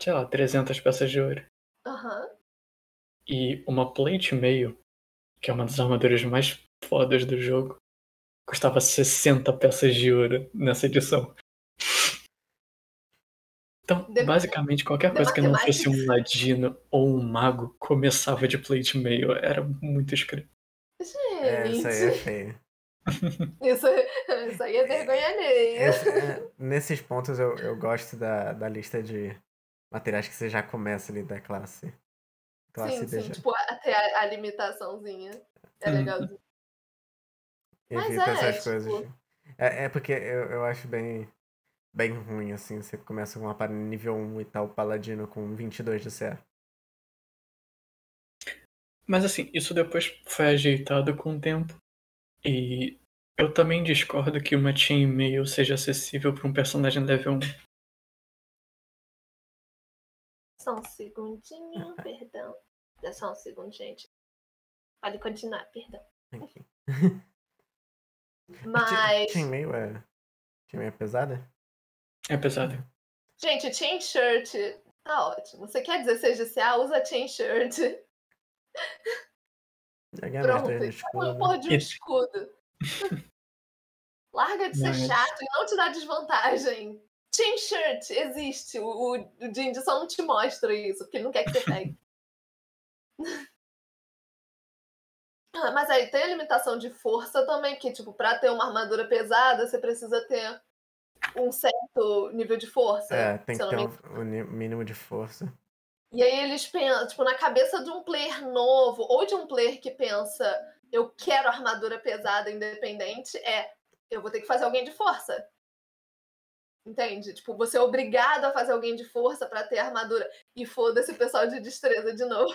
sei lá, 300 peças de ouro. Aham. E uma plate meio, que é uma das armaduras mais fodas do jogo, custava 60 peças de ouro nessa edição. Então, De- basicamente, qualquer de coisa que não fosse um ladino ou um mago começava de plate meio. Era muito escrito. É, isso aí é Gente, feio. Isso, isso aí é vergonha alheia. É, nesses pontos eu, eu gosto da, da lista de materiais que você já começa ali da classe. Classe Sim, sim, tipo, até a, a limitaçãozinha. É Hum. legalzinho. mas Evita é, essas tipo- coisas. É, é porque eu, eu acho bem, bem ruim, assim. Você começa com uma parada nível 1 e tal, paladino com 22 de CA. Mas assim, isso depois foi ajeitado com o tempo. E eu também discordo que uma chainmail seja acessível para um personagem level 1. Só um segundinho, perdão. É só um segundo, gente. Pode continuar, perdão. Mas. Chainmail é. Chainmail é pesada? É pesado. Gente, chain shirt tá ótimo. Você quer 16 de CA? Usa chain shirt. Pronto. no Uma escudo. porra de um escudo. Larga de ser chato e não te dá desvantagem. Chain shirt existe. O, o, o Jindy só não te mostra isso, porque ele não quer que você pegue. Ah, Mas aí tem a limitação de força também, que, tipo, pra ter uma armadura pesada, você precisa ter um certo nível de força. É, tem que ter um, um ni- mínimo de força. E aí eles pensam, tipo, na cabeça de um player novo, ou de um player que pensa, eu quero armadura pesada independente, é, eu vou ter que fazer alguém de força. Entende? Tipo, você é obrigado a fazer alguém de força pra ter armadura. E foda-se o pessoal de destreza de novo.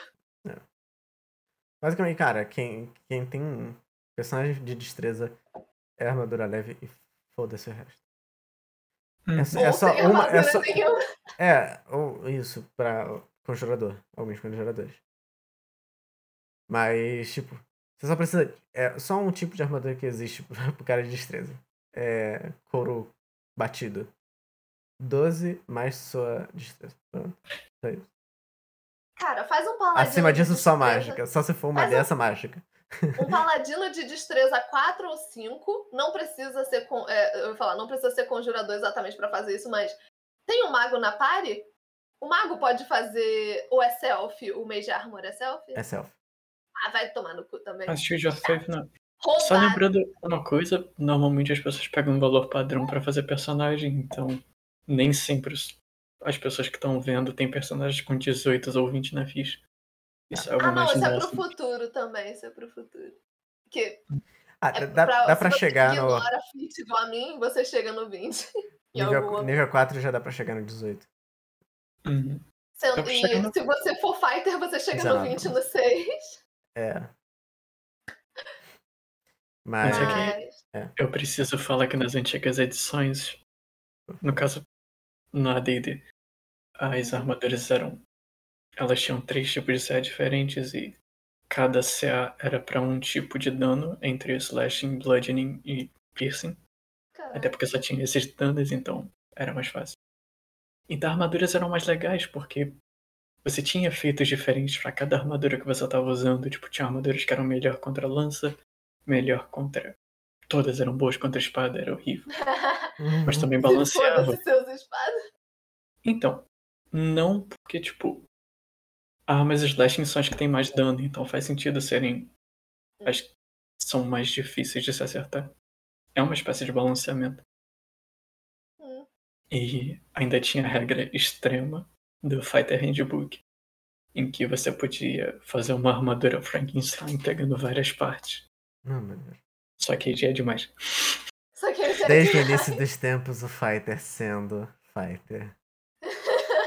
Basicamente, cara, quem, quem tem personagem de destreza é armadura leve e foda-se o resto. Hum. É, é só uma. É, só, nenhuma. é, ou isso, pra conjurador. Alguns conjuradores. Mas, tipo, você só precisa. É só um tipo de armadura que existe pro cara de destreza. É couro batido. 12 mais sua destreza. Só isso. Cara, faz um paladino Acima de disso, só destreza- mágica. Só se for uma um- dessa mágica. Um paladino de destreza 4 ou 5. Não precisa ser. Con... é, eu ia falar, não precisa ser conjurador exatamente pra fazer isso, mas tem um mago na party? O mago pode fazer. Ou é self? O Mage Armor é self? É self. Ah, vai tomar no cu também. A Shield of Faith não. Só Roubado. lembrando uma coisa, normalmente as pessoas pegam um valor padrão pra fazer personagem, então nem sempre as pessoas que estão vendo têm personagens com 18 ou 20 na ficha. Isso é algo Ah, não, isso é pro futuro também. Isso é pro futuro. Porque Ah, é dá, dá pra se você chegar no. ignora fit igual a mim, você chega no 20. em algum Nível, nível 4 já dá pra chegar no 18. Uhum. Sendo- e no- se você for fighter, você chega no 19. 20 no 6. É. Mas. Mas é. Eu preciso falar que nas antigas edições, no caso, na AD&D, as armaduras eram... Elas tinham três tipos de CA diferentes e cada CA era pra um tipo de dano entre slashing, bludgeoning e piercing. Até porque só tinha esses danos, então era mais fácil. Então armaduras eram mais legais, porque você tinha efeitos diferentes pra cada armadura que você estava usando. Tipo, tinha armaduras que eram melhor contra lança, melhor contra. Todas eram boas contra espada, era horrível. Mas também balanceava. Seus espadas. Então, não porque, tipo, armas slashing são as que têm mais dano, então faz sentido serem as que são mais difíceis de se acertar. É uma espécie de balanceamento. E ainda tinha a regra extrema do Fighter Handbook, em que você podia fazer uma armadura Frankenstein pegando várias partes. Não, meu Deus. Só que aí já é demais. Só que ele já Desde o início dos tempos, o Fighter sendo Fighter.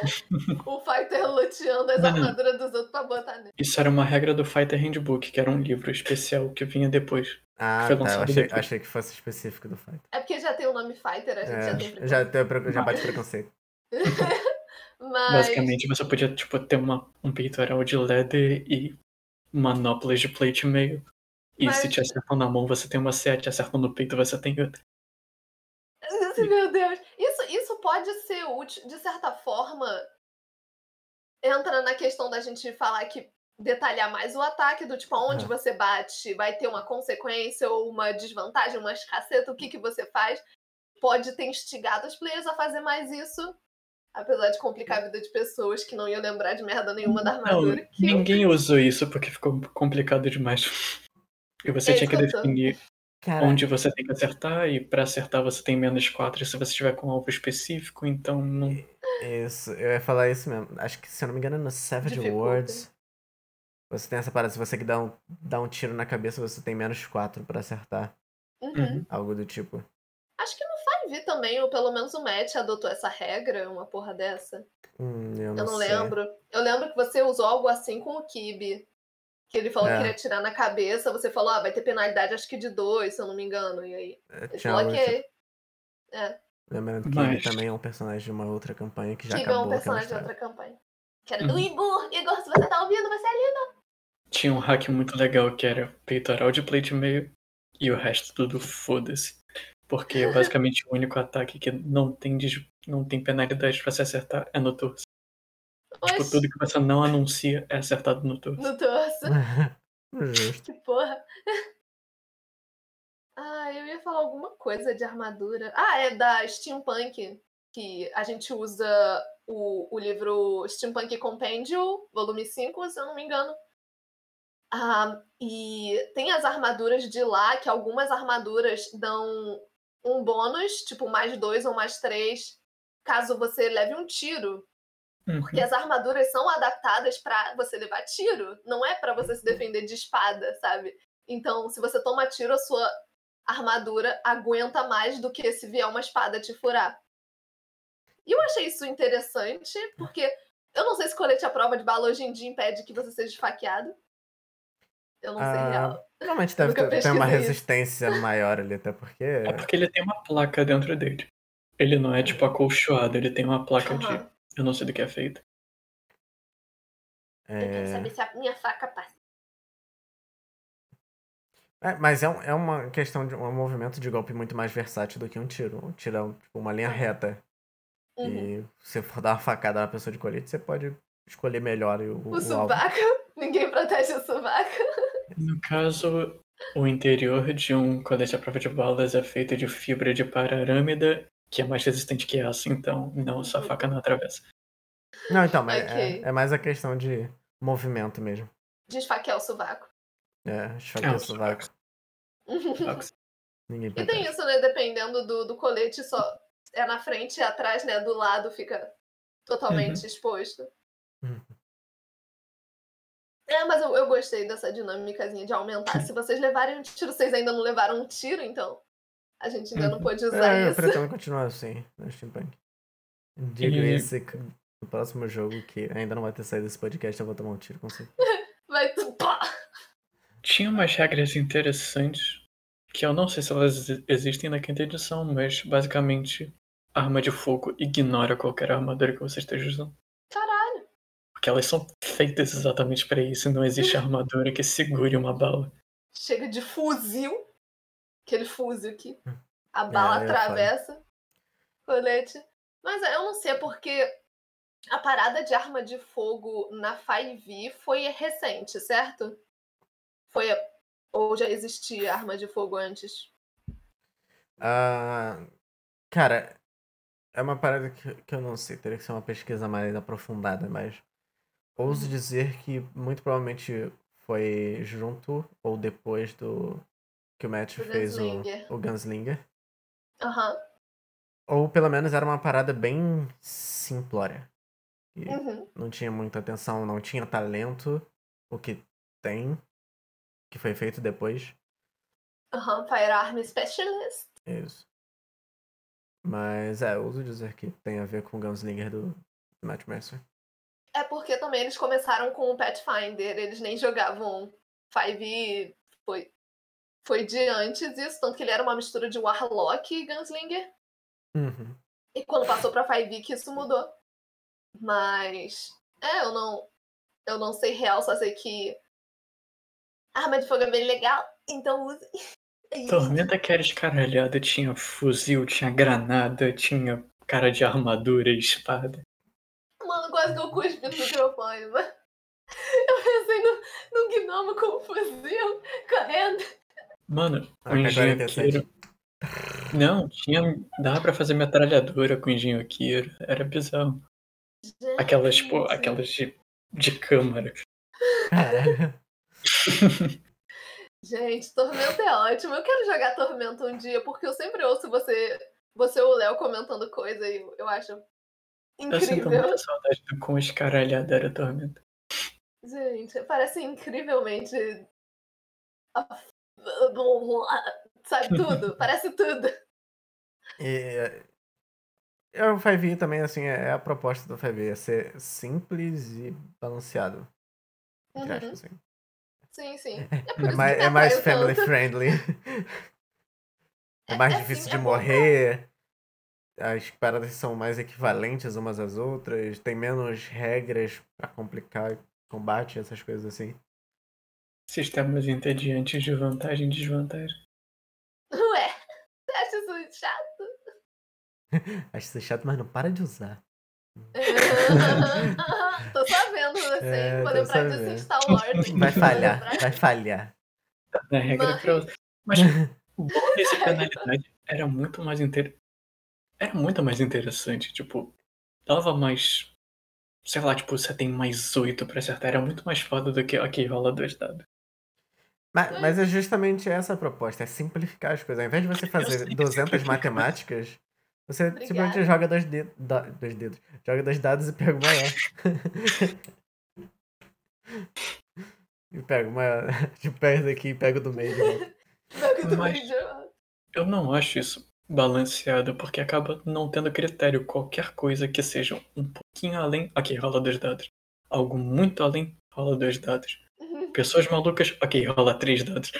o fighter luteando as armaduras dos outros pra botar nele. Isso era uma regra do Fighter Handbook, que era um livro especial que vinha depois. Ah, Foi tá. Eu lançado achei, achei que fosse específico do Fighter. É porque já tem o nome fighter, a gente já tem É, já, pre- já bate preconceito. Mas. Basicamente, você podia tipo, ter uma, um peitoral de leather e manoplas de plate mail. E Mas- se te acertam na mão, você tem uma CA, te acertam no peito, você tem outra. Meu Deus. Isso pode ser útil, de certa forma. Entra na questão da gente falar que detalhar mais o ataque, do tipo, aonde Uhum. você bate, vai ter uma consequência ou uma desvantagem, uma escasseta, o que, que você faz. Pode ter instigado os players a fazer mais isso. Apesar de complicar a vida de pessoas que não iam lembrar de merda nenhuma da Não, armadura. que eu- ninguém usou isso porque ficou complicado demais. E você É tinha que que definir Cara, onde você tem que acertar, e pra acertar você tem menos 4 se você estiver com um alvo específico, então não. isso, eu ia falar isso mesmo. Acho que, se eu não me engano, no Savage Dificulta. Words, você tem essa parada. Se você que dá um, dá um tiro na cabeça, você tem menos 4 pra acertar. Uhum. Uhum. Algo do tipo. Acho que no 5 também, ou pelo menos o Matt adotou essa regra, uma porra dessa. Hum, eu não, Eu não sei. lembro. Eu lembro que você usou algo assim com o Kibe. Que ele falou É. que queria tirar na cabeça. Você falou, ah, vai ter penalidade acho que de dois, se eu não me engano. E aí, É, ele falou, ok. É, Lembrando que Mas- ele também é um personagem de uma outra campanha que já Kibe é acabou um personagem de outra campanha. Que era Uhum. do Igor. Igor, se você tá ouvindo, você é lindo. Tinha um hack muito legal que era peitoral de plate mail e o resto tudo foda-se. Porque basicamente o único ataque que não tem, não tem penalidade pra se acertar é no torso. Tipo, Oxi, tudo que você não anuncia é acertado no torso. no torso. Justo. Que porra. Ah, eu ia falar alguma coisa de armadura. Ah, é da Steampunk, que a gente usa o, o livro Steampunk Compendium, volume 5, se eu não me engano. Ah, e tem as armaduras de lá, que algumas armaduras dão um bônus, tipo mais dois ou mais três, caso você leve um tiro. Uhum. Porque as armaduras são adaptadas pra você levar tiro, não é pra você se defender de espada, sabe? Então, se você toma tiro, a sua armadura aguenta mais do que se vier uma espada te furar. E eu achei isso interessante, porque eu não sei se colete à prova de bala hoje em dia impede que você seja esfaqueado. Eu não sei Ah, real. Provavelmente deve ter, ter uma pesquisei isso. resistência maior ali, até porque. É porque ele tem uma placa dentro dele. Ele não é tipo acolchoado, ele tem uma placa de. Eu não sei do que é feito. Eu quero É... saber se a minha faca passa. é, mas é, um- é uma questão de um movimento de golpe muito mais versátil do que um tiro. Um tiro é tipo, uma linha Uhum. reta. Uhum. E se você for dar uma facada na pessoa de colete, você pode escolher melhor o, o, O o alvo. sovaco? Ninguém protege o sovaco. No caso, o interior de um colete à prova de balas é feito de fibra de pararâmida, que é mais resistente que aço, então não, sua faca não atravessa. Não, então, mas Ok. é, é mais a questão de movimento mesmo. De esfaquear o sovaco. É, esfaquear É, o sovaco. Fox. Ninguém E tem isso, né? Dependendo do, do colete, só é na frente e atrás, né? Do lado fica totalmente exposto. Uhum. É, mas eu, eu gostei dessa dinâmicazinha de aumentar. Se vocês levarem um tiro, vocês ainda não levaram um tiro, então a gente ainda não Uhum. pôde usar É, eu isso. pretendo continuar assim, no Steampunk. Digo E- esse no próximo jogo, que ainda não vai ter saído desse podcast, eu vou tomar um tiro com você. Vai tu pá! Tinha umas regras interessantes, que eu não sei se elas exi- existem na quinta edição, mas basicamente, arma de fogo ignora qualquer armadura que você esteja usando. Caralho! Porque elas são feitas exatamente pra isso, não existe armadura que segure uma bala. Chega de fuzil. Aquele fuzil que a bala eu ia falar. atravessa. Colete. Mas é, eu não sei, porque a parada de arma de fogo na 5e foi recente, certo? Foi. Ou já existia arma de fogo antes? Ah, cara, é uma parada que, que eu não sei, teria que ser uma pesquisa mais aprofundada, mas ouso dizer que muito provavelmente foi junto ou depois do que o Matt Do fez o, Gunslinger. o Gunslinger. Aham. Ou pelo menos era uma parada bem simplória. Uhum. não tinha muita atenção, não tinha talento, o que tem, que foi feito depois. Aham. Firearm Specialist. Isso. Mas é, eu ouso dizer que tem a ver com o Gunslinger do Matt Mercer. É porque também eles começaram com o Pathfinder, eles nem jogavam 5e, foi, foi de antes isso, tanto que ele era uma mistura de Warlock e Gunslinger. Uhum. E quando passou pra 5e que isso mudou. Mas, é, eu não, eu não sei real, só sei que arma de fogo é bem legal, então use. É. Tormenta que era escaralhada, tinha fuzil, tinha granada, tinha cara de armadura e espada. Mano, quase que eu cuspi no microfone, mano. Eu pensei no, no gnomo com fuzil, correndo. Mano, o AK-47. engenhoqueiro. Não, tinha. Dava pra fazer metralhadora com engenhoqueiro. Era bizarro. Aquelas, tipo, aquelas de, de câmara. Caralho. Gente, Tormento é ótimo. Eu quero jogar Tormento um dia, porque eu sempre ouço você, você ou o Léo comentando coisa e eu, acho Eu sinto incrível. muita saudade do quão escaralhada era Tormenta. Gente, parece incrivelmente. Sabe tudo? Parece tudo. E é, o 5e também, assim, é a proposta do 5e, é ser simples e balanceado. Uhum. aspas, assim. Sim, sim. É, por É mais, é mais family tanto. friendly. É É- mais é difícil sim, de é morrer. As paradas são mais equivalentes umas às outras. Tem menos regras pra complicar combate, essas coisas assim. Sistemas entediantes de vantagem e desvantagem. muito chato. Acho isso chato, mas não para de usar. Tô sabendo, assim, É, quando eu pratico Star Wars. Vai falhar, lembrar. vai falhar. Na regra Mas- pra usar. Mas o bom desse penalidade era muito mais inter... Era muito mais interessante, tipo, dava mais. Sei lá, tipo, você tem mais oito pra acertar. Era muito mais foda do que aqui rola dois dados. Mas, mas é justamente essa a proposta, é simplificar as coisas. Ao invés de você fazer sei que 200 simplifica. matemáticas, você Obrigada. simplesmente joga dois, dedos, dois dedos. Joga dois dados e pega o maior. e pega o maior. Tipo, pega daqui e pega o do meio. de volta. Pega do Mas- vídeo. Eu não acho isso balanceado, porque acaba não tendo critério. Qualquer coisa que seja um pouquinho além, aqui rola dois dados. Algo muito além, rola dois dados. Pessoas malucas, ok, rola três dados.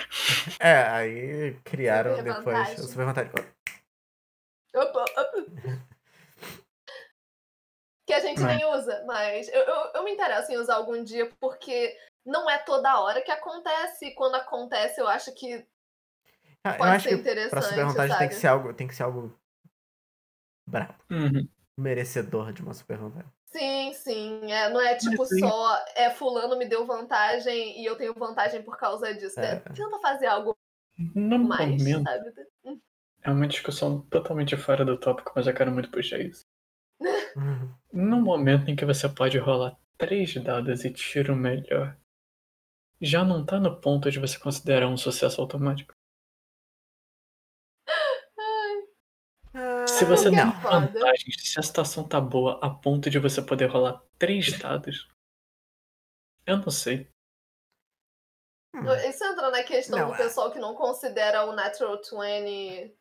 É, aí criaram Super depois vantagem. a super vantagem. Opa, opa. Que a gente Mas- nem usa, mas eu, eu, eu me interesso em usar algum dia porque não é toda hora que acontece. E quando acontece, eu acho que Ah, Eu pode acho ser que pra interessante, super vantagem tem que ser algo, tem que ser algo brabo, Uhum. merecedor de uma super vantagem. Sim, sim. É, não é tipo sim. só é fulano me deu vantagem e eu tenho vantagem por causa disso. É, É. tenta fazer algo No mais, momento, sabe? é uma discussão totalmente fora do tópico, mas eu quero muito puxar isso. No momento em que você pode rolar três dados e tira o melhor, já não tá no ponto de você considerar um sucesso automático. Se você tem é vantagens, se a situação tá boa a ponto de você poder rolar três dados, eu não sei. Isso entra na questão Não, do é- pessoal que não considera o Natural 20.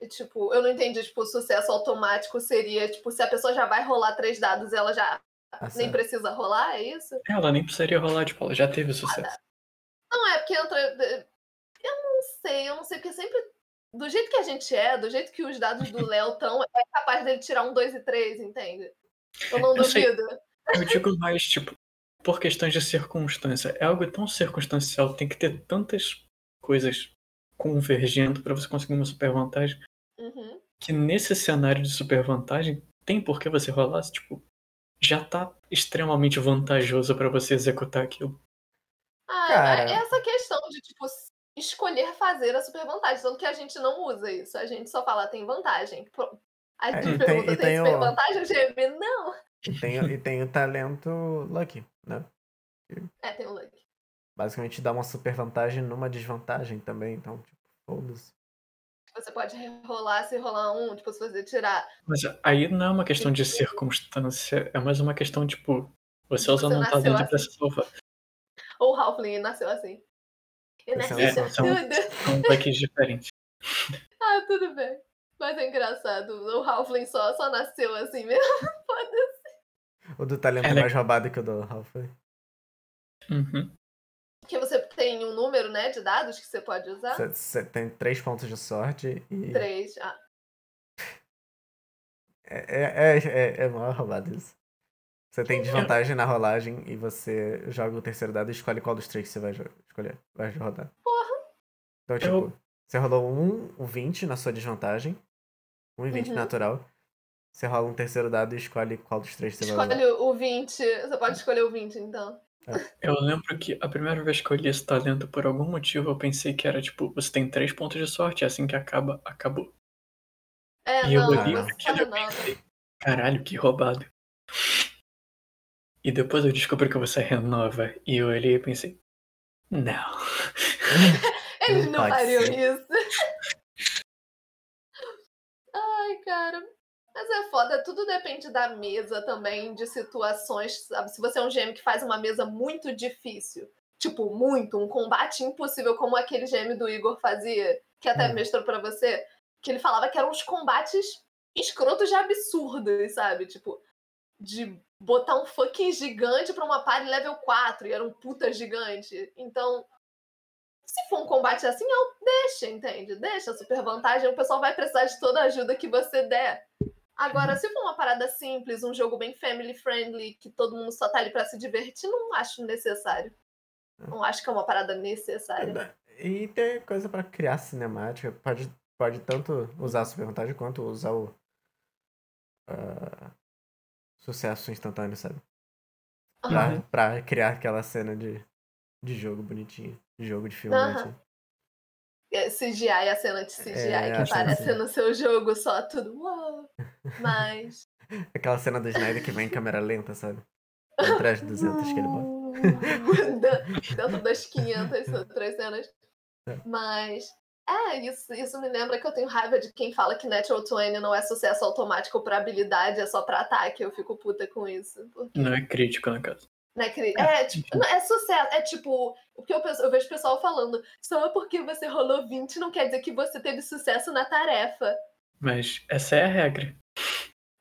E, tipo, eu não entendi, tipo, o sucesso automático seria, tipo, se a pessoa já vai rolar três dados, ela já Tá nem precisa rolar, é isso? Ela nem precisaria rolar, tipo, ela já teve sucesso. Não, é porque entra. Eu não sei, eu não sei, porque sempre. Do jeito que a gente é, do jeito que os dados do Léo estão, é capaz dele tirar um, dois e três, entende? Eu não Eu sei. duvido. Eu digo mais, tipo, por questões de circunstância. É algo tão circunstancial, tem que ter tantas coisas convergendo pra você conseguir uma super vantagem, Uhum. que nesse cenário de super vantagem, tem por que você rolar, tipo, já tá extremamente vantajoso pra você executar aquilo. Ah, Cara. é essa questão de, tipo, escolher fazer a super vantagem. Tanto que a gente não usa isso. A gente só fala, tem vantagem. Aí É, tu e tem- pergunta, e tem, tem super o- vantagem? Não. E tem, e tem o talento Lucky, né? É, tem o Luck. Basicamente dá uma super vantagem numa desvantagem também, então, tipo, foda-se. Você pode rolar se rolar um, tipo, se você tirar. Mas aí não é uma questão de circunstância, é mais uma questão, tipo, você usando Você um talento pra assim. se salvar. Ou o Halfling nasceu assim. E Esse é um nasceu É, são, bugs diferentes. Ah, tudo bem. Mas é engraçado. O Halfling só, só nasceu assim mesmo. Foda-se. O do talento é Ela é- mais roubado que o do Ralph. Uhum. Porque você tem um número, né, de dados que você pode usar. Você, tem três pontos de sorte e. Três. Ah, É, é, é, é mal roubado isso. Você tem desvantagem na rolagem e você joga o terceiro dado e escolhe qual dos três que você vai escolher. Vai rodar. Então, tipo, Eu- você rolou um, um 20 na sua desvantagem. Um e 20 Uhum. natural. Você rola um terceiro dado e escolhe qual dos três você vai usar. escolhe o 20. Você pode escolher o 20, então. Eu lembro que a primeira vez que eu li esse talento, por algum motivo, eu pensei que era tipo, você tem três pontos de sorte, é assim que acaba, acabou. É, E eu não, olhei você só aquilo e eu renova. pensei, caralho, que roubado. E depois eu descobri que você renova, e eu olhei e pensei, não. Eles Não não fariam ser. isso. Ai, cara. Mas é foda, tudo depende da mesa também, de situações, sabe? Se você é um GM que faz uma mesa muito difícil, tipo, muito, um combate impossível, como aquele GM do Igor fazia, que até Hum. mestrou pra você, que ele falava que eram uns combates escrotos de absurdos, sabe? Tipo, de botar um fucking gigante pra uma party level 4 e era um puta gigante. Então, se for um combate assim, eu deixa, entende? Deixa a super vantagem, o pessoal vai precisar de toda a ajuda que você der. Agora, se for uma parada simples, um jogo bem family friendly, que todo mundo só tá ali pra se divertir, não acho necessário. Não acho que é uma parada necessária. E tem coisa pra criar cinemática. Pode pode tanto usar a super vantagem quanto usar o ah, sucesso instantâneo, sabe? Pra, Aham. pra criar aquela cena de, de jogo bonitinho. De jogo de filme Aham. bonitinho. É, CGI, a cena de CGI É, que aparece no seu jogo só tudo. Uau! Mas. Aquela cena do Snyder que vem em câmera lenta, sabe? Atrás de 200 que ele bota. Dentro das 500 outras cenas. É. Mas. É, isso, isso me lembra que eu tenho raiva de quem fala que Natural 20 não é sucesso automático pra habilidade, é só pra ataque. Eu fico puta com isso. Porque, Não é crítico, no caso. né, Cri? É, tipo, não, é sucesso. É tipo, o que eu, penso- eu vejo o pessoal falando, só porque você rolou 20 não quer dizer que você teve sucesso na tarefa. Mas essa é a regra.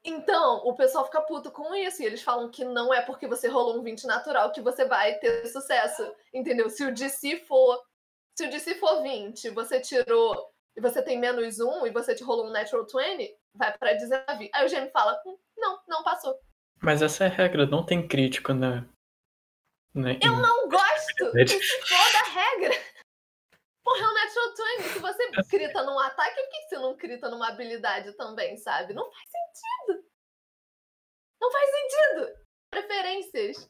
Então, o pessoal fica puto com isso. E eles falam que não é porque você rolou um 20 natural que você vai ter sucesso. Entendeu? Se o DC for. Se o DC for 20, você tirou. E você tem menos um e você te rolou um natural 20, vai pra 19. Aí o GM fala: "Hum, não, não passou. Mas essa é a regra, não tem crítico na. na Eu não gosto se foda a regra. Porra, é um natural 20. Se você crita num ataque, por que você não crita numa habilidade também, sabe? Não faz sentido. Não faz sentido. Preferências.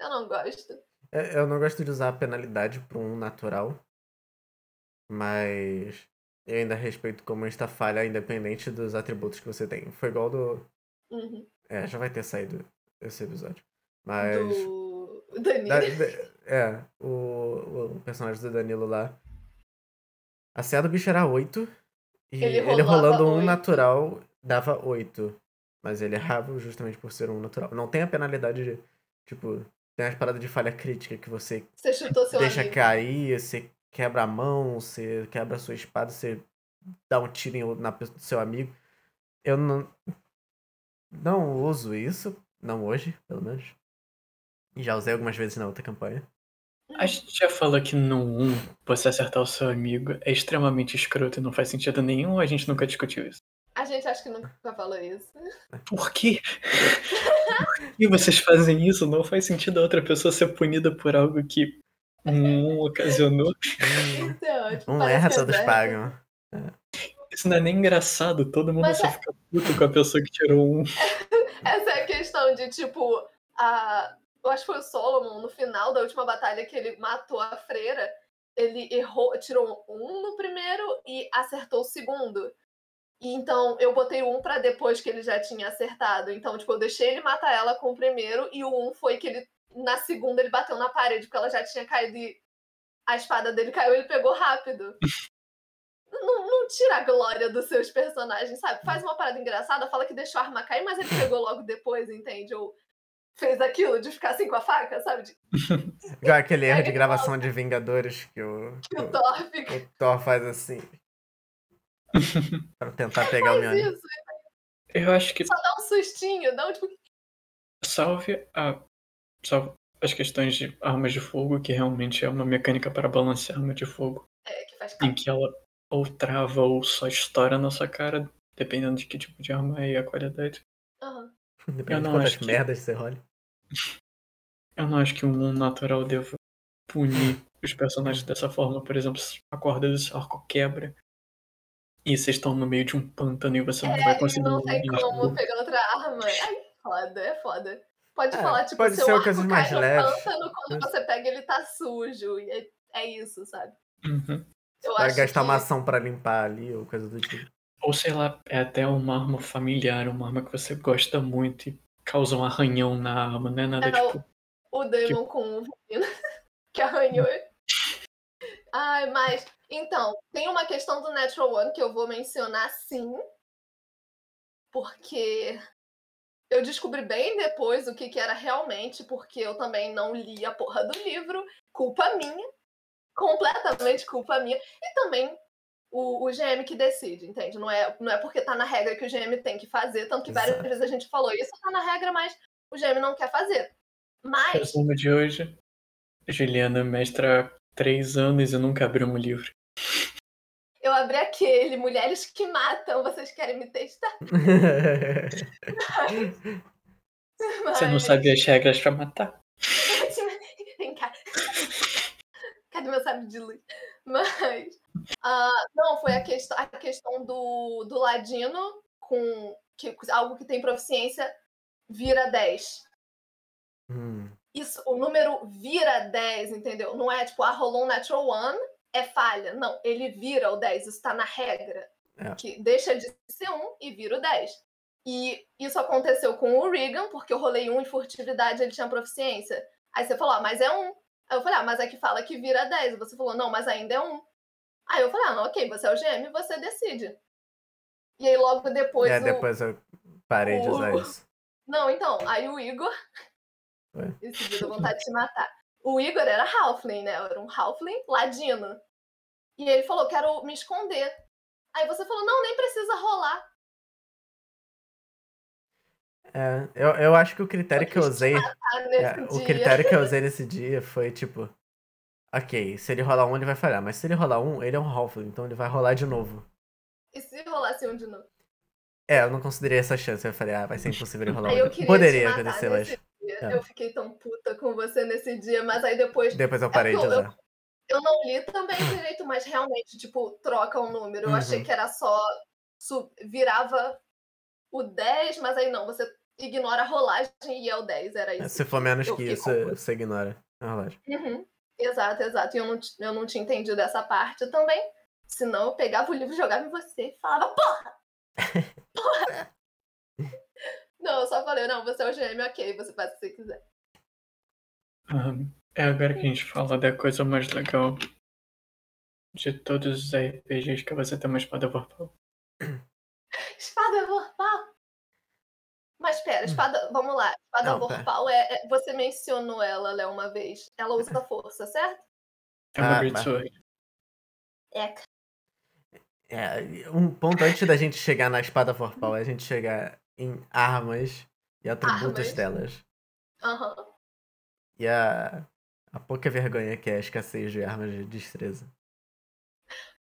Eu não gosto. É, Eu não gosto de usar a penalidade para um natural, mas eu ainda respeito como esta falha, independente dos atributos que você tem. Foi igual do. Uhum. É, já vai ter saído esse episódio. Mas. Do Danilo. Da- da- é, o, o personagem do Danilo lá. A CA do bicho era 8. E Ele ele, rolando um oito. natural dava 8. Mas ele errava justamente por ser um natural. Não tem a penalidade de. Tipo, tem as paradas de falha crítica que você Você chutou seu deixa amigo. cair, você quebra a mão, você quebra a sua espada, você dá um tiro em na pessoa do seu amigo. Eu não. Não uso isso. Não hoje, pelo menos. E Já usei algumas vezes na outra campanha. A gente já falou que no 1, você acertar o seu amigo é extremamente escroto e não faz sentido nenhum, a gente nunca discutiu isso? A gente acha que nunca falou isso. Por quê? Por que vocês fazem isso? Não faz sentido a outra pessoa ser punida por algo que um ocasionou. Isso é ótimo. Um erra, é pagam. Isso não é nem engraçado, todo mundo Mas só é- fica puto com a pessoa que tirou um. Essa é a questão de, tipo, a... eu acho que foi o Solomon, no final da última batalha que ele matou a freira, ele errou, tirou um no primeiro e acertou o segundo. E então eu botei um pra depois que ele já tinha acertado. Então, tipo, eu deixei ele matar ela com o primeiro e o um foi que ele, na segunda, ele bateu na parede, porque ela já tinha caído e a espada dele caiu e ele pegou rápido. Não, não tira a glória dos seus personagens, sabe? Faz uma parada engraçada, fala que deixou a arma cair, mas ele pegou logo depois, entende? Ou fez aquilo de ficar assim com a faca, sabe? De, Igual aquele erro de gravação de Vingadores que o, que o Thor fica. o Thor faz assim. pra tentar pegar o Faz Mjolnir. isso, Eu acho que só dá um sustinho, dá um tipo. salve a. Salve as questões de armas de fogo, que realmente é uma mecânica para balancear arma de fogo, É, que faz em que ela ou trava ou só estoura na sua cara, dependendo de que tipo de arma é e a qualidade. Aham. Depende Eu de não quantas acho que- merdas você rola. Eu não acho que um natural deva punir os personagens dessa forma. Por exemplo, se a corda do arco quebra e vocês estão no meio de um pântano e você não vai conseguir. não tem como pegar outra arma. Ai, foda, é foda. Pode É, falar, tipo, pode seu ser arco cai mais no leves. pântano, quando você pega ele tá sujo. E é, é isso, sabe? Uhum. Eu Vai acho gastar que... uma ação pra limpar ali ou coisa do tipo. Ou sei lá, é até uma arma familiar, uma arma que você gosta muito e causa um arranhão na arma, não é nada É, tipo. o Demon com o menino que arranhou. Ai, mas. Então, tem uma questão do Natural One que eu vou mencionar sim. Porque eu descobri bem depois o que, que era realmente, porque eu também não li a porra do livro. Culpa minha. Completamente culpa minha. E também o, o GM que decide, entende? Não é, não é porque tá na regra que o GM tem que fazer, tanto que várias Exato. vezes a gente falou isso tá na regra, mas o GM não quer fazer. Mas Resumo de hoje: Juliana mestra três anos e nunca abriu um livro. Eu abri aquele, Mulheres que Matam, vocês querem me testar? Você não sabe as regras pra matar. Vem cá. Cadê meu sabe de luz? Mas. ah, não, foi a, quest a questão do, do Ladino com que, algo que tem proficiência vira 10. Hum. Isso, o número vira 10, entendeu? Não é tipo, ah, rolou um natural one, é falha. Não, ele vira o 10, isso tá na regra. É. Que deixa de ser 1 e vira o 10. E isso aconteceu com o Regan, porque eu rolei 1 em furtividade, ele tinha proficiência. Aí você falou, ah, mas é 1. Aí eu falei, ah, mas é que fala que vira 10. E você falou, não, mas ainda é 1. Aí eu falei, ah, não, ok, você é o GM, você decide. E aí logo depois. É, o- depois eu parei de o- usar isso. Não, então, aí o Igor. Ué? Esse dia deu vontade de te matar. O Igor era Halfling, né? Era um Halfling ladino. E ele falou: quero me esconder. Aí você falou: não, nem precisa rolar. É, eu, eu acho que o critério Eu que eu usei. É, o critério que eu usei nesse dia foi tipo. Ok, se ele rolar um, ele vai falhar. Mas se ele rolar um, ele é um Halfling, então ele vai rolar de novo. E se rolasse um de novo? É, eu não considerei essa chance. Eu falei, ah, vai ser impossível ele rolar um. Poderia acontecer, mas. É. Eu fiquei tão puta com você nesse dia, mas aí depois. depois eu parei de porque eu- usar. Eu não li também direito, mas realmente, tipo, troca o número. Eu achei Uhum. que era só. su- virava o 10, mas aí não, você ignora a rolagem e é o 10. Era isso. Se for menos eu que isso, confusa. você ignora a rolagem. Uhum. Exato, exato. E eu não, eu não tinha entendido essa parte também. Senão eu pegava o livro, jogava em você e falava, porra! Porra! Não, eu só falei, não, você é o GM, ok, você faz o que você quiser. É agora que a gente fala da coisa mais legal de todos os RPGs que você tem uma espada vorpal. Espada vorpal! Mas pera, espada. Vamos lá. Espada Hum. Não, vorpal é, é- Você mencionou ela, Léo, uma vez. Ela usa força, certo? É uma Ah, Great Sword. É. É, um ponto antes da gente chegar na espada vorpal é a gente chegar em armas e atributos Armas. delas. Aham. E a, a pouca vergonha que é a escassez de armas de destreza.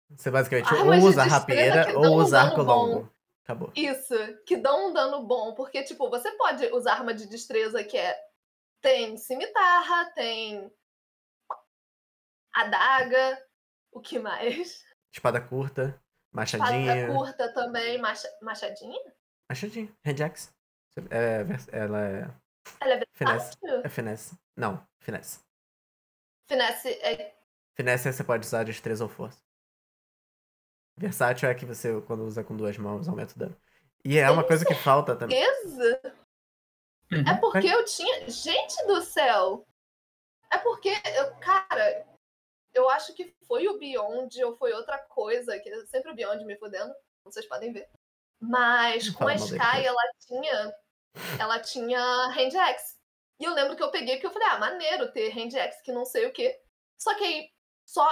Você basicamente ou Armas de usa destreza rapieira ou um usa dano arco bom. longo. Acabou. Isso, que dão um dano bom, porque, tipo, você pode usar arma de destreza que é. Tem cimitarra, tem. adaga, o que mais? Espada curta, Espada machadinha. curta também, macha... machadinha? Machadinha, hand-axe. É, vers- ela é. Ela é Finesse. versátil? É finesse. Não, finesse. Finesse é. Finesse é você pode usar destreza ou força. Versátil é que você, quando usa com duas mãos, aumenta o dano. E é uma coisa que falta também. Beleza? Uhum. É porque eu tinha. Gente do céu! É porque, eu, cara, eu acho que foi o Beyond ou foi outra coisa, que é sempre o Beyond me fudendo, como vocês podem ver. Mas com a Sky, cara. ela tinha. Ela tinha hand axe. E eu lembro que eu peguei porque eu falei, ah, maneiro ter hand axe, que não sei o quê. Só que aí só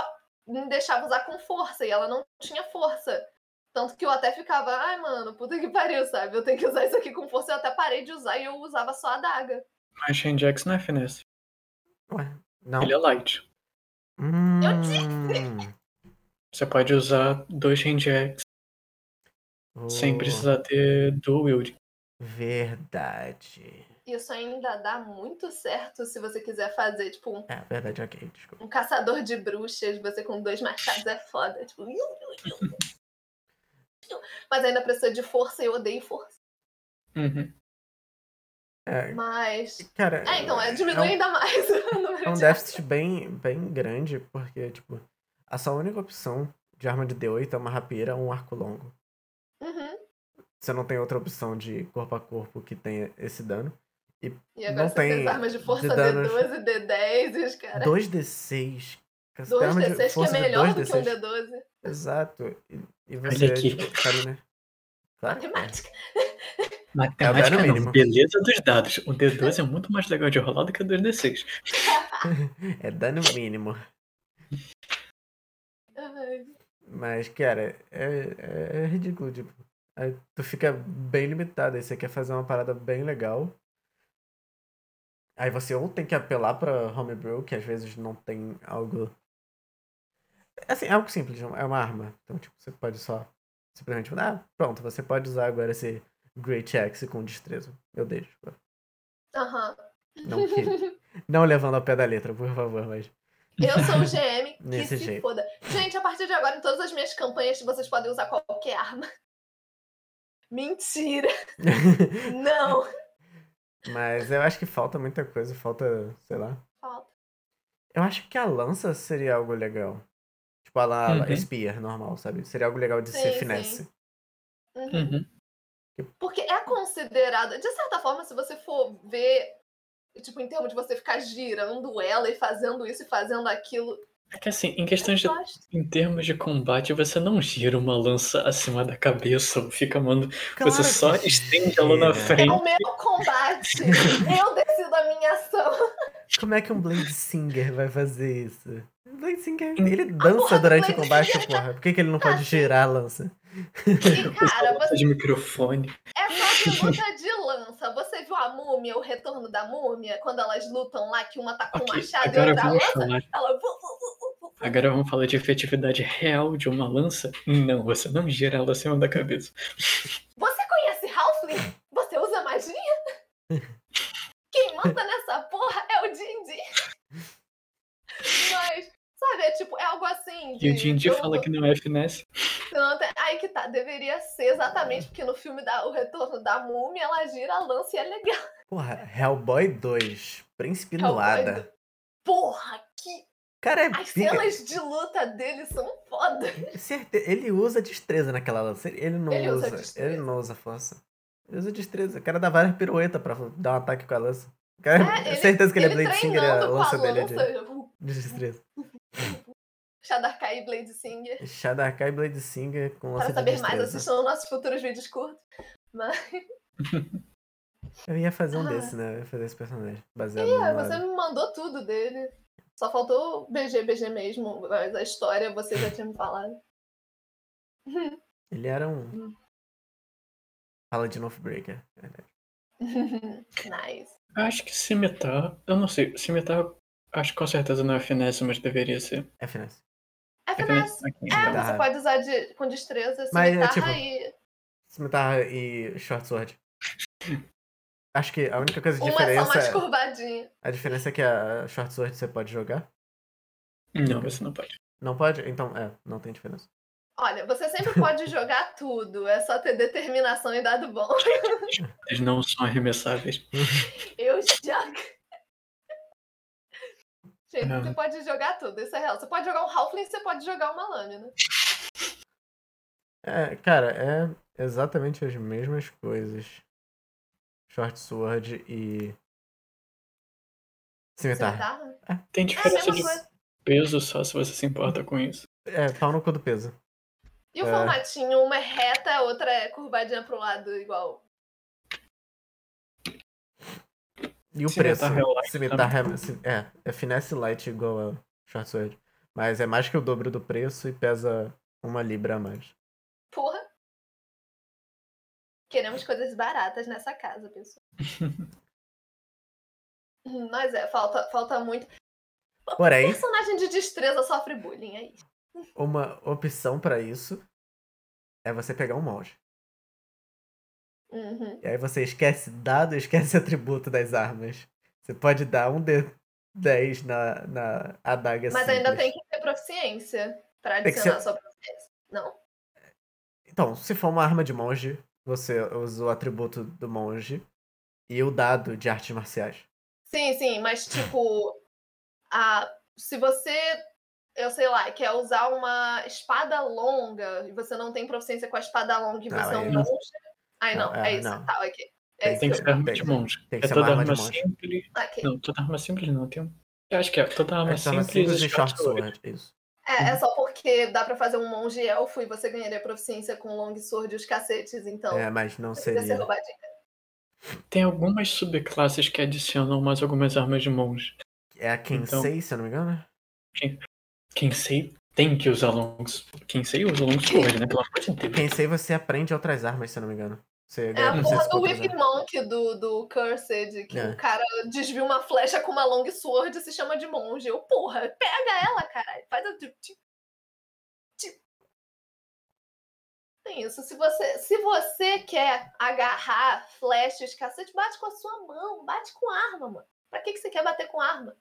me deixava usar com força e ela não tinha força. Tanto que eu até ficava, ai, mano, puta que pariu, sabe? Eu tenho que usar isso aqui com força. Eu até parei de usar e eu usava só a daga. Mas Shenjax não é finesse. Ué, não. Ele é light. Hum, Você pode usar dois Sem precisar ter dual wield. Verdade. Isso ainda dá muito certo se você quiser fazer, tipo, um, É, verdade, ok, desculpa. um caçador de bruxas, você com dois machados é foda. Tipo, mas ainda precisa de força e eu odeio força. Uhum. É, Mas. cara. É, então, é, é diminui um- ainda mais o número É um de déficit bem, bem grande, porque, tipo, a sua única opção de arma de D8 é uma rapieira ou um arco longo. Você não tem outra opção de corpo a corpo que tenha esse dano. E agora Não você tem tem as armas de força de danos- D12, D10 e os caras. 2d6. Cara, você tem 2 arma de D6 que é melhor do 2 que um D6. D12. Exato. E, e você, Olha aqui. sabe, né? É. Matemática. Matemática dano não, mínimo. beleza dos dados. O D12 é muito mais legal de rolar do que o 2D6. É dano mínimo. Mas, cara, é, é, é ridículo, tipo. Aí tu fica bem limitado. Aí você quer fazer uma parada bem legal. Aí você ou tem que apelar pra homebrew, que às vezes não tem algo. Assim, é algo simples, é uma arma. Então, tipo, você pode só simplesmente ah, pronto, você pode usar agora esse Great Axe com destreza. Meu Deus. Aham. Não, que, não levando ao pé da letra, por favor, mas. Eu sou o GM que Nesse se jeito. foda. Gente, a partir de agora, em todas as minhas campanhas, vocês podem usar qualquer arma. Mentira! Não! Mas eu acho que falta muita coisa, falta, sei lá. Falta. Eu acho que a lança seria algo legal. Tipo, a la- Uhum. Spear normal, sabe? Seria algo legal de Sim, ser sim. finesse. Uhum. Uhum. Porque é considerada, de certa forma, se você for ver, tipo, em termos de você ficar girando ela e fazendo isso e fazendo aquilo, É que assim, em questões de. Em termos de combate, você não gira uma lança acima da cabeça ou fica mando. Você só estende ela na gira. É frente. o meu combate. eu decido a minha ação. Como é que um Blade Singer vai fazer isso? Hum. ele dança durante o combate, porra. Por que, que ele não pode girar a lança? E, cara, você de microfone. É só de luta de lança. Você viu a múmia, o retorno da múmia, quando elas lutam lá, que uma tá com o Ok, machado e outra vamos lança? falar. Ela. Agora vamos falar de efetividade real de uma lança? Não, você não gira ela acima da cabeça. Você conhece Halfling? Você usa magia? Quem manda nessa porra é o D&D. Mas, sabe, é tipo, é algo assim. E o de- Dindi fala que não é finesse. Tanto- Aí que tá, deveria ser exatamente porque no filme da, O Retorno da Múmia ela gira a lança e é legal. Porra, Hellboy 2, Príncipe Hellboy Nuada. Porra, que. Cara, é As pica. cenas de luta dele são foda. Certe- Ele usa destreza naquela lança. Ele não Ele usa usa. ele não usa força. Ele usa destreza. O cara dá várias piruetas pra dar um ataque com a lança. Cara, É, ele- certeza que ele, é Blade Singer a treinando com lança dele é de, lança, de destreza. Shadarkai e Blade Singer. Shadakai Blade Singer com Para de saber mais, assistam nossos futuros vídeos curtos. Mas, Eu ia fazer um Ah. desse, né? Eu ia fazer esse personagem. Baseado é, no você me mandou tudo dele. Só faltou BG, BG mesmo. Mas a história você já tinha me falado. Ele era um. Paladin of Breaker. verdade. nice. Acho que cimitar. Eu não sei. Cimitar, acho que com certeza não é finesse, mas deveria ser. É finesse. É É finesse. É. Dá. você pode usar de, com destreza, Mas é cimitarra tipo- e. Cimitarra e Short Sword. Acho que a única coisa de Uma é só diferença. mais curvadinha. A diferença é que a Short Sword você pode jogar. Não, você não pode. Não pode? Então, é, não tem diferença. Olha, você sempre pode jogar tudo. É só ter determinação e dado bom. Eles não são arremessáveis. Eu jogo. Você pode jogar tudo, isso é real. Você pode jogar um Halfling, você pode jogar uma lâmina. É, cara, é exatamente as mesmas coisas. Short Sword e. Cimitarra. Cimitarra? Tem É diferença mesma de coisa. peso só se você se importa com isso. É, pau no cu do peso. E o É. formatinho, uma é reta, a outra é curvadinha pro lado, igual. E o Cimitarra preço? é light Cimitarra é, é, é finesse light igual a Short Sword. Mas é mais que o dobro do preço e pesa uma libra a mais. Porra. Queremos coisas baratas nessa casa, pessoal. Mas é, falta, falta muito. Porém, Personagem de destreza sofre bullying, é isso. uma opção pra isso é você pegar um monge. Uhum. E aí você esquece dado e esquece atributo das armas. Você pode dar um D10 na, na adaga Mas ainda simples. tem que ter proficiência pra adicionar ser- sua proficiência. Não? Então, se for uma arma de monge, você usa o atributo do monge e o dado de artes marciais. Sim, sim, mas tipo, a, se você, eu sei lá, quer usar uma espada longa e você não tem proficiência com a espada longa e você é aí um monge. Aí não, Não, é, é, isso. não. Tá, ok. É Tem que ser arma de monge. tem que é ser toda uma arma de arma monge. simples. eu... ok. Não, toda arma simples não tem. um- Eu acho que é toda arma É simples, simples e short sword. sword. Isso. É, é só porque dá pra fazer um monge elfo e você ganharia proficiência com long sword e os cacetes, então. É, mas não ser seria. roubadinho. Tem algumas subclasses que adicionam mais algumas armas de monge. É a Kensei, Então- se eu não me engano. Quem sei tem que usar longs. Quem sei usa long sword, né? Pelo amor de Deus. Kensei você aprende outras armas, se eu não me engano. Você É a porra do Whip. Monk do, do Cursed, que É. o cara desvia uma flecha com uma long sword e se chama de monge. Eu, porra, pega ela, caralho. Faz a. ti- ti- ti- Tem isso. Se você, se você quer agarrar flechas, cacete, bate com a sua mão. Bate com arma, mano. Pra que, que você quer bater com arma?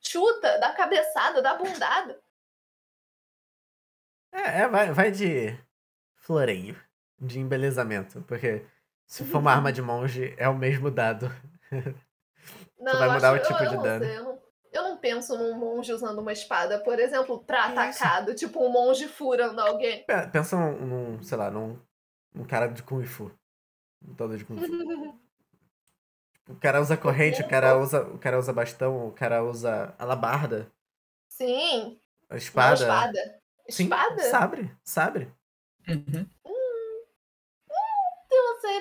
chuta, dá cabeçada, dá bundada. É, é, vai, vai de floreio, de embelezamento, porque se for uma arma de monge, é o mesmo dado. Não, vai eu mudar acho- o tipo eu- eu de não dano. sei, eu, não, eu não penso num monge usando uma espada, por exemplo, pra Que isso? atacado, tipo um monge furando alguém. Pe- Pensa num, num, sei lá, num, num cara de Kung Fu. Um todo de Kung Fu. O cara usa corrente, o cara usa, o cara usa bastão, o cara usa alabarda, Sim, a não, espada. espada. Sim, Espada? Sabre, sabre. Uhum.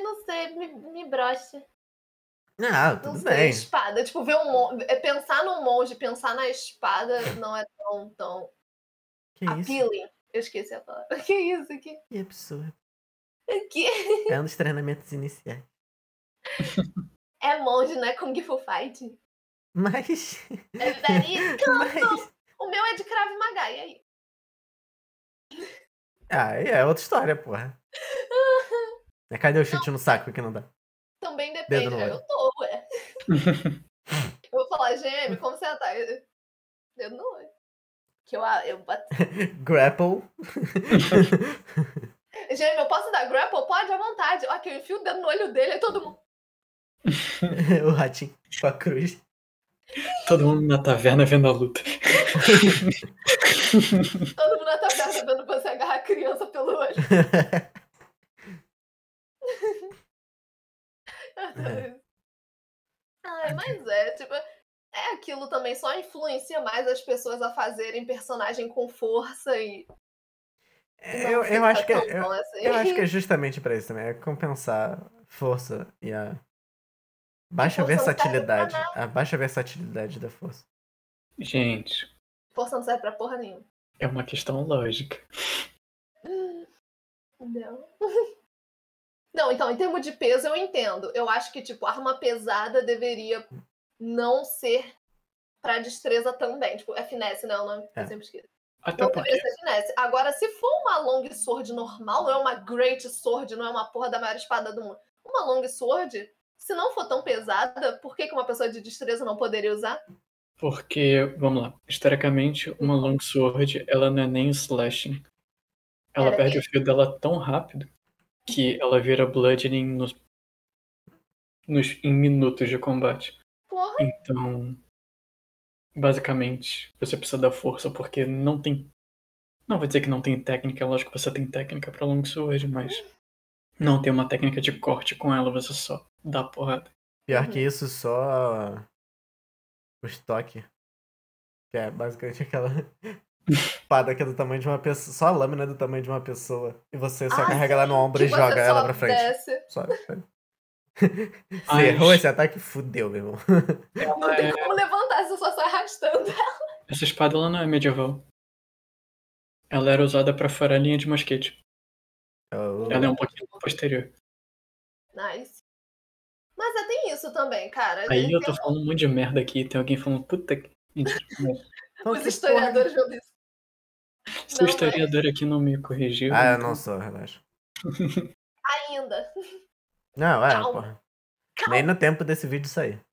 Não sei, não me, me brocha. Ah, Não tudo sei, bem. espada. Tipo, ver um monge. Pensar num monge, pensar na espada não é tão, tão Que isso? appealing. Eu esqueci a palavra. Que isso aqui? Que absurdo. Que É um dos treinamentos iniciais. é monge, não é Kung Fu Fight. Mas. É daí. mas... O meu é de Krav Maga, e aí? Ah, é outra história, porra. É, Cadê o chute no saco que não dá? Também depende. né? Eu tô, ué. Eu vou falar, gêmeo, como você tá? Eu- Dedo no olho. Que eu, eu bato. Grapple. Gêmeo, eu posso dar grapple? Pode, à vontade. Ó, que eu enfio o dedo no olho dele e todo mundo. o ratinho com a cruz. Todo mundo na taverna vendo a luta. Todo mundo na taverna vendo você agarrar a criança pelo olho. Ai, mas é, tipo, é aquilo também, só influencia mais as pessoas a fazerem personagem com força e. É, não eu, eu acho que é, eu, assim. eu acho que é justamente pra isso também. É compensar força e a baixa serve pra versatilidade. A baixa versatilidade da força. Gente, Força não serve pra porra nenhuma. é uma questão lógica. Não. Não, então, em termos de peso, eu entendo. Eu acho que, tipo, arma pesada deveria não ser pra destreza também. Tipo, é finesse, né? O nome É. eu sempre esqueço. Até Não porque deveria ser finesse. Agora, se for uma long sword normal, não é uma great sword, não é uma porra da maior espada do mundo. Uma long sword, se não for tão pesada, por que, que uma pessoa de destreza não poderia usar? Porque, vamos lá, historicamente, uma longsword, ela não é nem slashing. Ela Ela é perde o fio dela tão rápido que ela vira bludgeoning nos, nos, em minutos de combate. Porra, Então, basicamente, você precisa da força porque não tem. Não vou dizer que não tem técnica, lógico que você tem técnica pra longsword, mas não tem uma técnica de corte com ela, você só dá porrada. Pior Uhum. que isso, só o estoque. Que é basicamente aquela espada que é do tamanho de uma pessoa. Só a lâmina é do tamanho de uma pessoa. E você só Ah, carrega ela no ombro que e joga ela pra frente. desce. Só. Você errou esse ataque, fudeu, meu irmão. Não tem como levantar, você só sai arrastando. Essa espada ela não é medieval. Ela era usada pra furar linha de mosquete. Eu- Ela é um pouquinho posterior. Nice. Mas é, tem isso também, cara. Aí eu tô falando um monte de merda aqui, tem alguém falando, puta que. Então, Os que historiadores vão dizer. Se o historiador aqui não me corrigiu. Ah, eu então- não sou, relaxa. Ainda. Não, é, Calma. porra. Calma. Nem no tempo desse vídeo sair.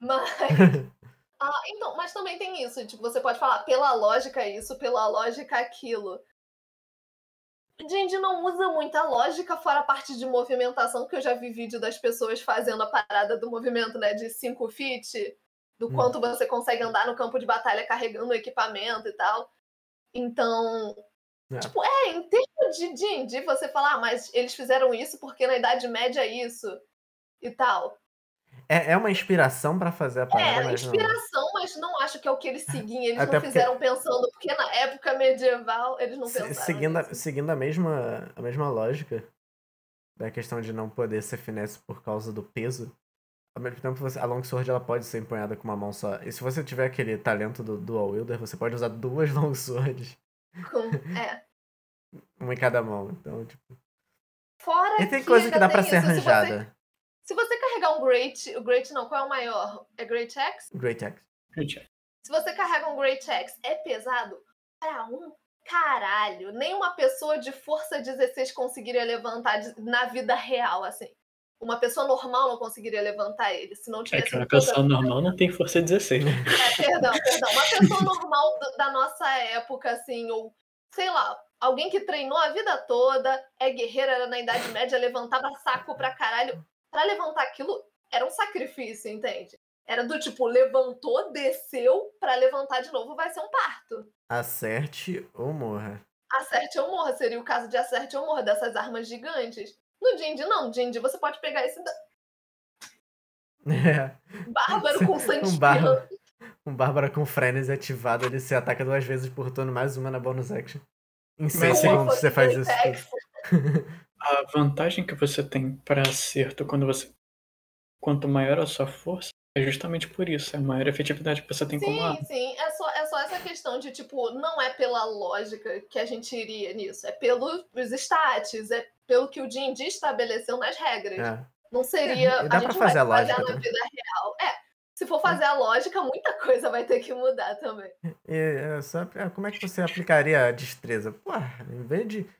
Mas. Ah, então, mas também tem isso. Tipo, você pode falar pela lógica isso, pela lógica aquilo. D&D não usa muita lógica fora a parte de movimentação, que eu já vi vídeo das pessoas fazendo a parada do movimento, né? De 5 feet, do Hum. quanto você consegue andar no campo de batalha carregando o equipamento e tal. Então, É. tipo, é, em termos de D&D, você fala, ah, mas eles fizeram isso porque na Idade Média é isso e tal. É, é uma inspiração pra fazer a parada, É, mas não. inspiração, mas não acho que é o que eles seguiam. Eles Até não porque- fizeram pensando, porque na época medieval eles não pensaram seguindo, a, seguindo a mesma a mesma lógica da questão de não poder ser finesse por causa do peso, ao mesmo tempo você, a longsword ela pode ser empunhada com uma mão só. E se você tiver aquele talento do dual wielder, você pode usar duas longswords, Com- É. uma em cada mão. Então, tipo, Fora e tem que coisa que dá pra ser isso, se você- arranjada. Se você carregar um Great, o Great não, qual é o maior? É Great Axe? Great Axe. Se você carrega um Great Axe, é pesado pra um caralho. Nenhuma pessoa de força 16 conseguiria levantar de- na vida real, assim. Uma pessoa normal não conseguiria levantar ele se não É tivesse que uma um pessoa normal não tem força 16, né? É, perdão, perdão. Uma pessoa normal da nossa época, assim, ou sei lá, alguém que treinou a vida toda, é guerreira, era na Idade Média, levantava saco pra caralho. Pra levantar aquilo era um sacrifício, entende? Era do tipo, levantou, desceu, pra levantar de novo vai ser um parto. Acerte ou morra. Acerte ou morra, seria o caso de acerte ou morra dessas armas gigantes. No Jindy, não. Jindy, você pode pegar esse da- É. bárbaro com sangue Um bárbaro, um bárbaro com frenesi ativado, ele se ataca duas vezes por turno, mais uma na bonus action. Em 6 Mas- segundos você faz isso. A vantagem que você tem para acerto quando você. Quanto maior a sua força, é justamente por isso. É a maior efetividade que você tem como Sim, arma. sim. É só, é só essa questão de, tipo, não é pela lógica que a gente iria nisso. É pelos stats, é pelo que o D&D estabeleceu nas regras. É. Não seria... É, dá a pra gente fazer a vai lógica na vida real. É, se for fazer a lógica, muita coisa vai ter que mudar também. E, é, só, é, como é que você aplicaria a destreza? Pô, em vez de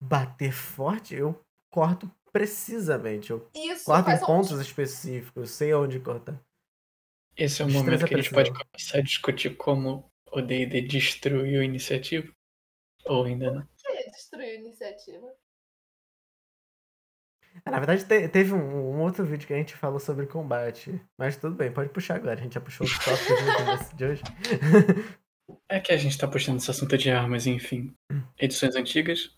bater forte, eu corto precisamente. Eu Isso corto em um... pontos específicos, eu sei onde cortar. Esse é o Destreza momento que a gente pode começar a discutir como o D&D destruiu a iniciativa. Ou ainda não. que destruir a iniciativa. Ah, Na verdade, te- teve um, um outro vídeo que a gente falou sobre combate. Mas tudo bem, pode puxar agora. A gente já puxou os tópicos de hoje. É que a gente tá puxando esse assunto de armas, enfim. Edições antigas,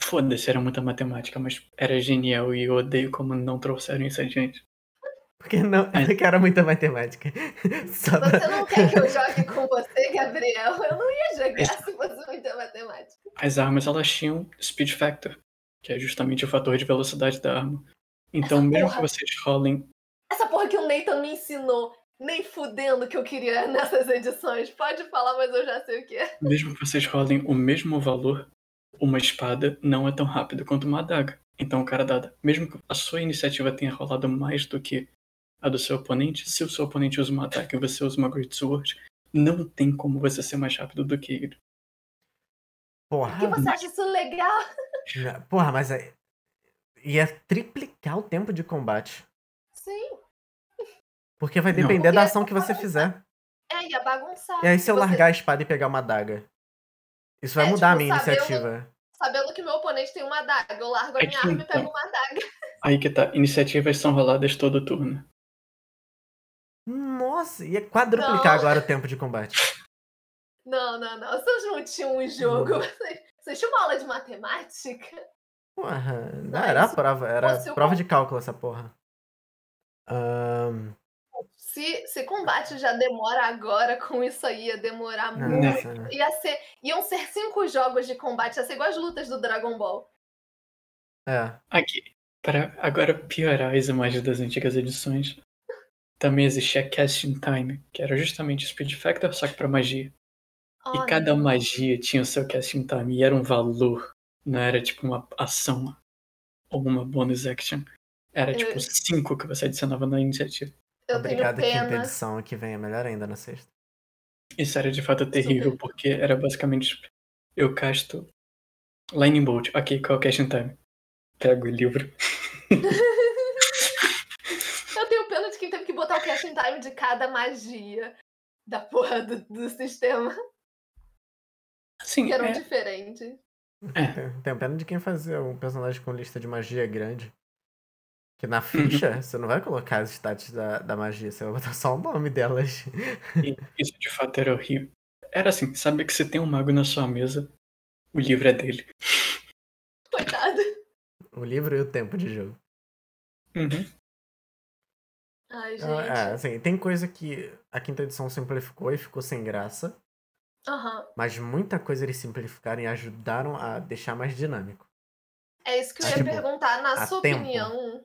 foda-se, era muita matemática, mas era genial e eu odeio como não trouxeram isso adiante. Porque não, porque era muita matemática. Só pra- Você não quer que eu jogue com você, Gabriel? Eu não ia jogar se fosse muita matemática. As armas, elas tinham speed factor, que é justamente o fator de velocidade da arma. Então, Essa mesmo porra. que vocês rolem Essa porra que o Nathan me ensinou, nem fudendo que eu queria nessas edições. Pode falar, mas eu já sei o que é. Mesmo que vocês rolem o mesmo valor, uma espada não é tão rápida quanto uma adaga. Então, cara dada, mesmo que a sua iniciativa tenha rolado mais do que a do seu oponente, se o seu oponente usa uma ataque e você usa uma Great Sword, não tem como você ser mais rápido do que ele. Por que Porra, você acha isso legal? porra, mas é- ia triplicar o tempo de combate. Sim. Porque vai depender da Porque ação que você fizer. É, ia bagunçar. E aí, se eu Você- largar a espada e pegar uma adaga? Isso vai É, mudar a tipo, minha sabendo- iniciativa. Sabendo que meu oponente tem uma adaga, eu largo a minha arma e pego uma adaga. Aí que tá, iniciativas são roladas todo turno. Nossa, ia quadruplicar Não. agora o tempo de combate. Não, não, não. Vocês não tinham um jogo. Hum. Vocês, vocês tinham uma aula de matemática? Porra, não Não, era prova, era prova com- de cálculo essa porra. Ahn, Se, se combate já demora agora, com isso aí ia demorar não, muito. não. Ia ser, iam ser cinco jogos de combate, ia ser igual as lutas do Dragon Ball. É, Aqui, para agora piorar as imagens das antigas edições, também existia Casting Time, que era justamente Speed Factor, só que pra magia. Oh, E cada magia tinha o seu Casting Time, e era um valor, não era tipo uma ação ou uma bonus action. Era tipo Eu- 5 que você adicionava na iniciativa. Eu obrigado, tenho quinta pena. edição, que vem é melhor ainda na sexta. Isso era de fato terrível, porque era basicamente tipo, eu casto Lightning Bolt. Ok, qual é o Casting Time? Pego o livro. Eu tenho pena de quem teve que botar o casting time de cada magia da porra do, do sistema, Assim, que eram é, diferentes. é, Tem- pena de quem fazer um personagem com lista de magia grande. Que Uhum. na ficha, você não vai colocar as stats da, da magia, você vai botar só o nome delas. Isso de fato era horrível. Era assim, sabe que se tem um mago na sua mesa, o livro é dele. Coitado. O livro e o tempo de jogo. Uhum. Ai, gente. Então, é, assim, tem coisa que a quinta edição simplificou e ficou sem graça. Aham. Mas muita coisa eles simplificaram e ajudaram a deixar mais dinâmico. É isso que eu ia tipo, perguntar. Na sua tempo. opinião,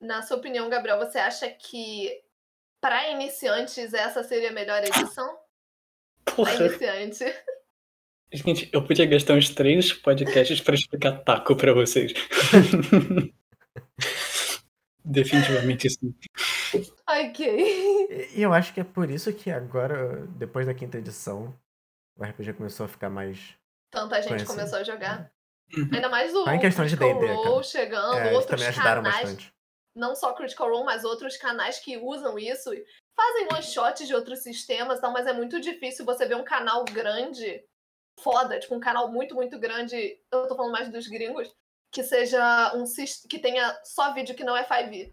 na sua opinião, Gabriel, você acha que para iniciantes essa seria a melhor edição? Pra Porra. iniciante. Gente, eu podia gastar uns três podcasts pra explicar taco pra vocês. Definitivamente sim. Ok. E eu acho que é por isso que agora, depois da quinta edição, o RPG começou a ficar mais. Tanta gente Conhecido. começou a jogar. Uhum. Ainda mais o Só em questão de D&D, Role cara. chegando, É, outros também ajudaram canais. bastante. não só Critical Role, mas outros canais que usam isso, fazem one shots de outros sistemas, tal, mas é muito difícil você ver um canal grande, foda, tipo um canal muito, muito grande, eu tô falando mais dos gringos, que seja um que tenha só vídeo que não é 5e.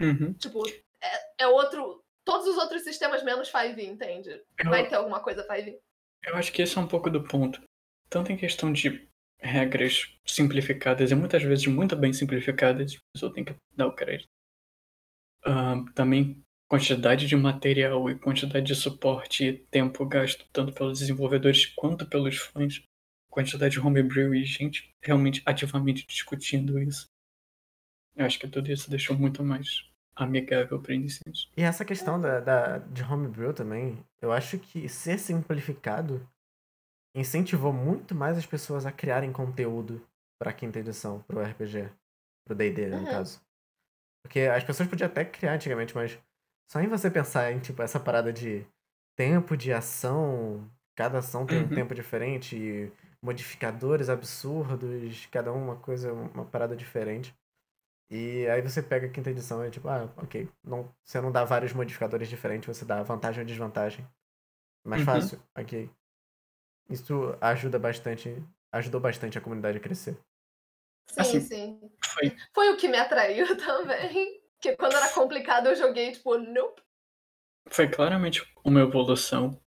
Uhum. Tipo, é, é, outro. Todos os outros sistemas menos 5e, entende? Eu, Vai ter alguma coisa 5e. Eu acho que esse é um pouco do ponto. Tanto em questão de regras simplificadas e muitas vezes muito bem simplificadas, a pessoa tem que dar o crédito. Uh, também quantidade de material e quantidade de suporte e tempo gasto tanto pelos desenvolvedores quanto pelos fãs. Quantidade de homebrew e gente realmente ativamente discutindo isso. Eu acho que tudo isso deixou muito mais amigável para iniciantes. E essa questão da, da, de homebrew também, eu acho que ser simplificado incentivou muito mais as pessoas a criarem conteúdo para quinta edição, pro RPG, pro D&D, no uhum. caso. Porque as pessoas podiam até criar antigamente, mas só em você pensar em, tipo, essa parada de tempo de ação, cada ação tem uhum. um tempo diferente, modificadores absurdos, cada uma coisa, uma parada diferente. E aí você pega a quinta edição e é tipo, ah, ok, não, você não dá vários modificadores diferentes, você dá vantagem ou desvantagem. Mais uhum. fácil, ok. Isso ajuda bastante, ajudou bastante a comunidade a crescer. Sim, assim, sim. Foi. foi o que me atraiu também. Porque quando era complicado eu joguei, tipo, nope. Foi claramente uma evolução.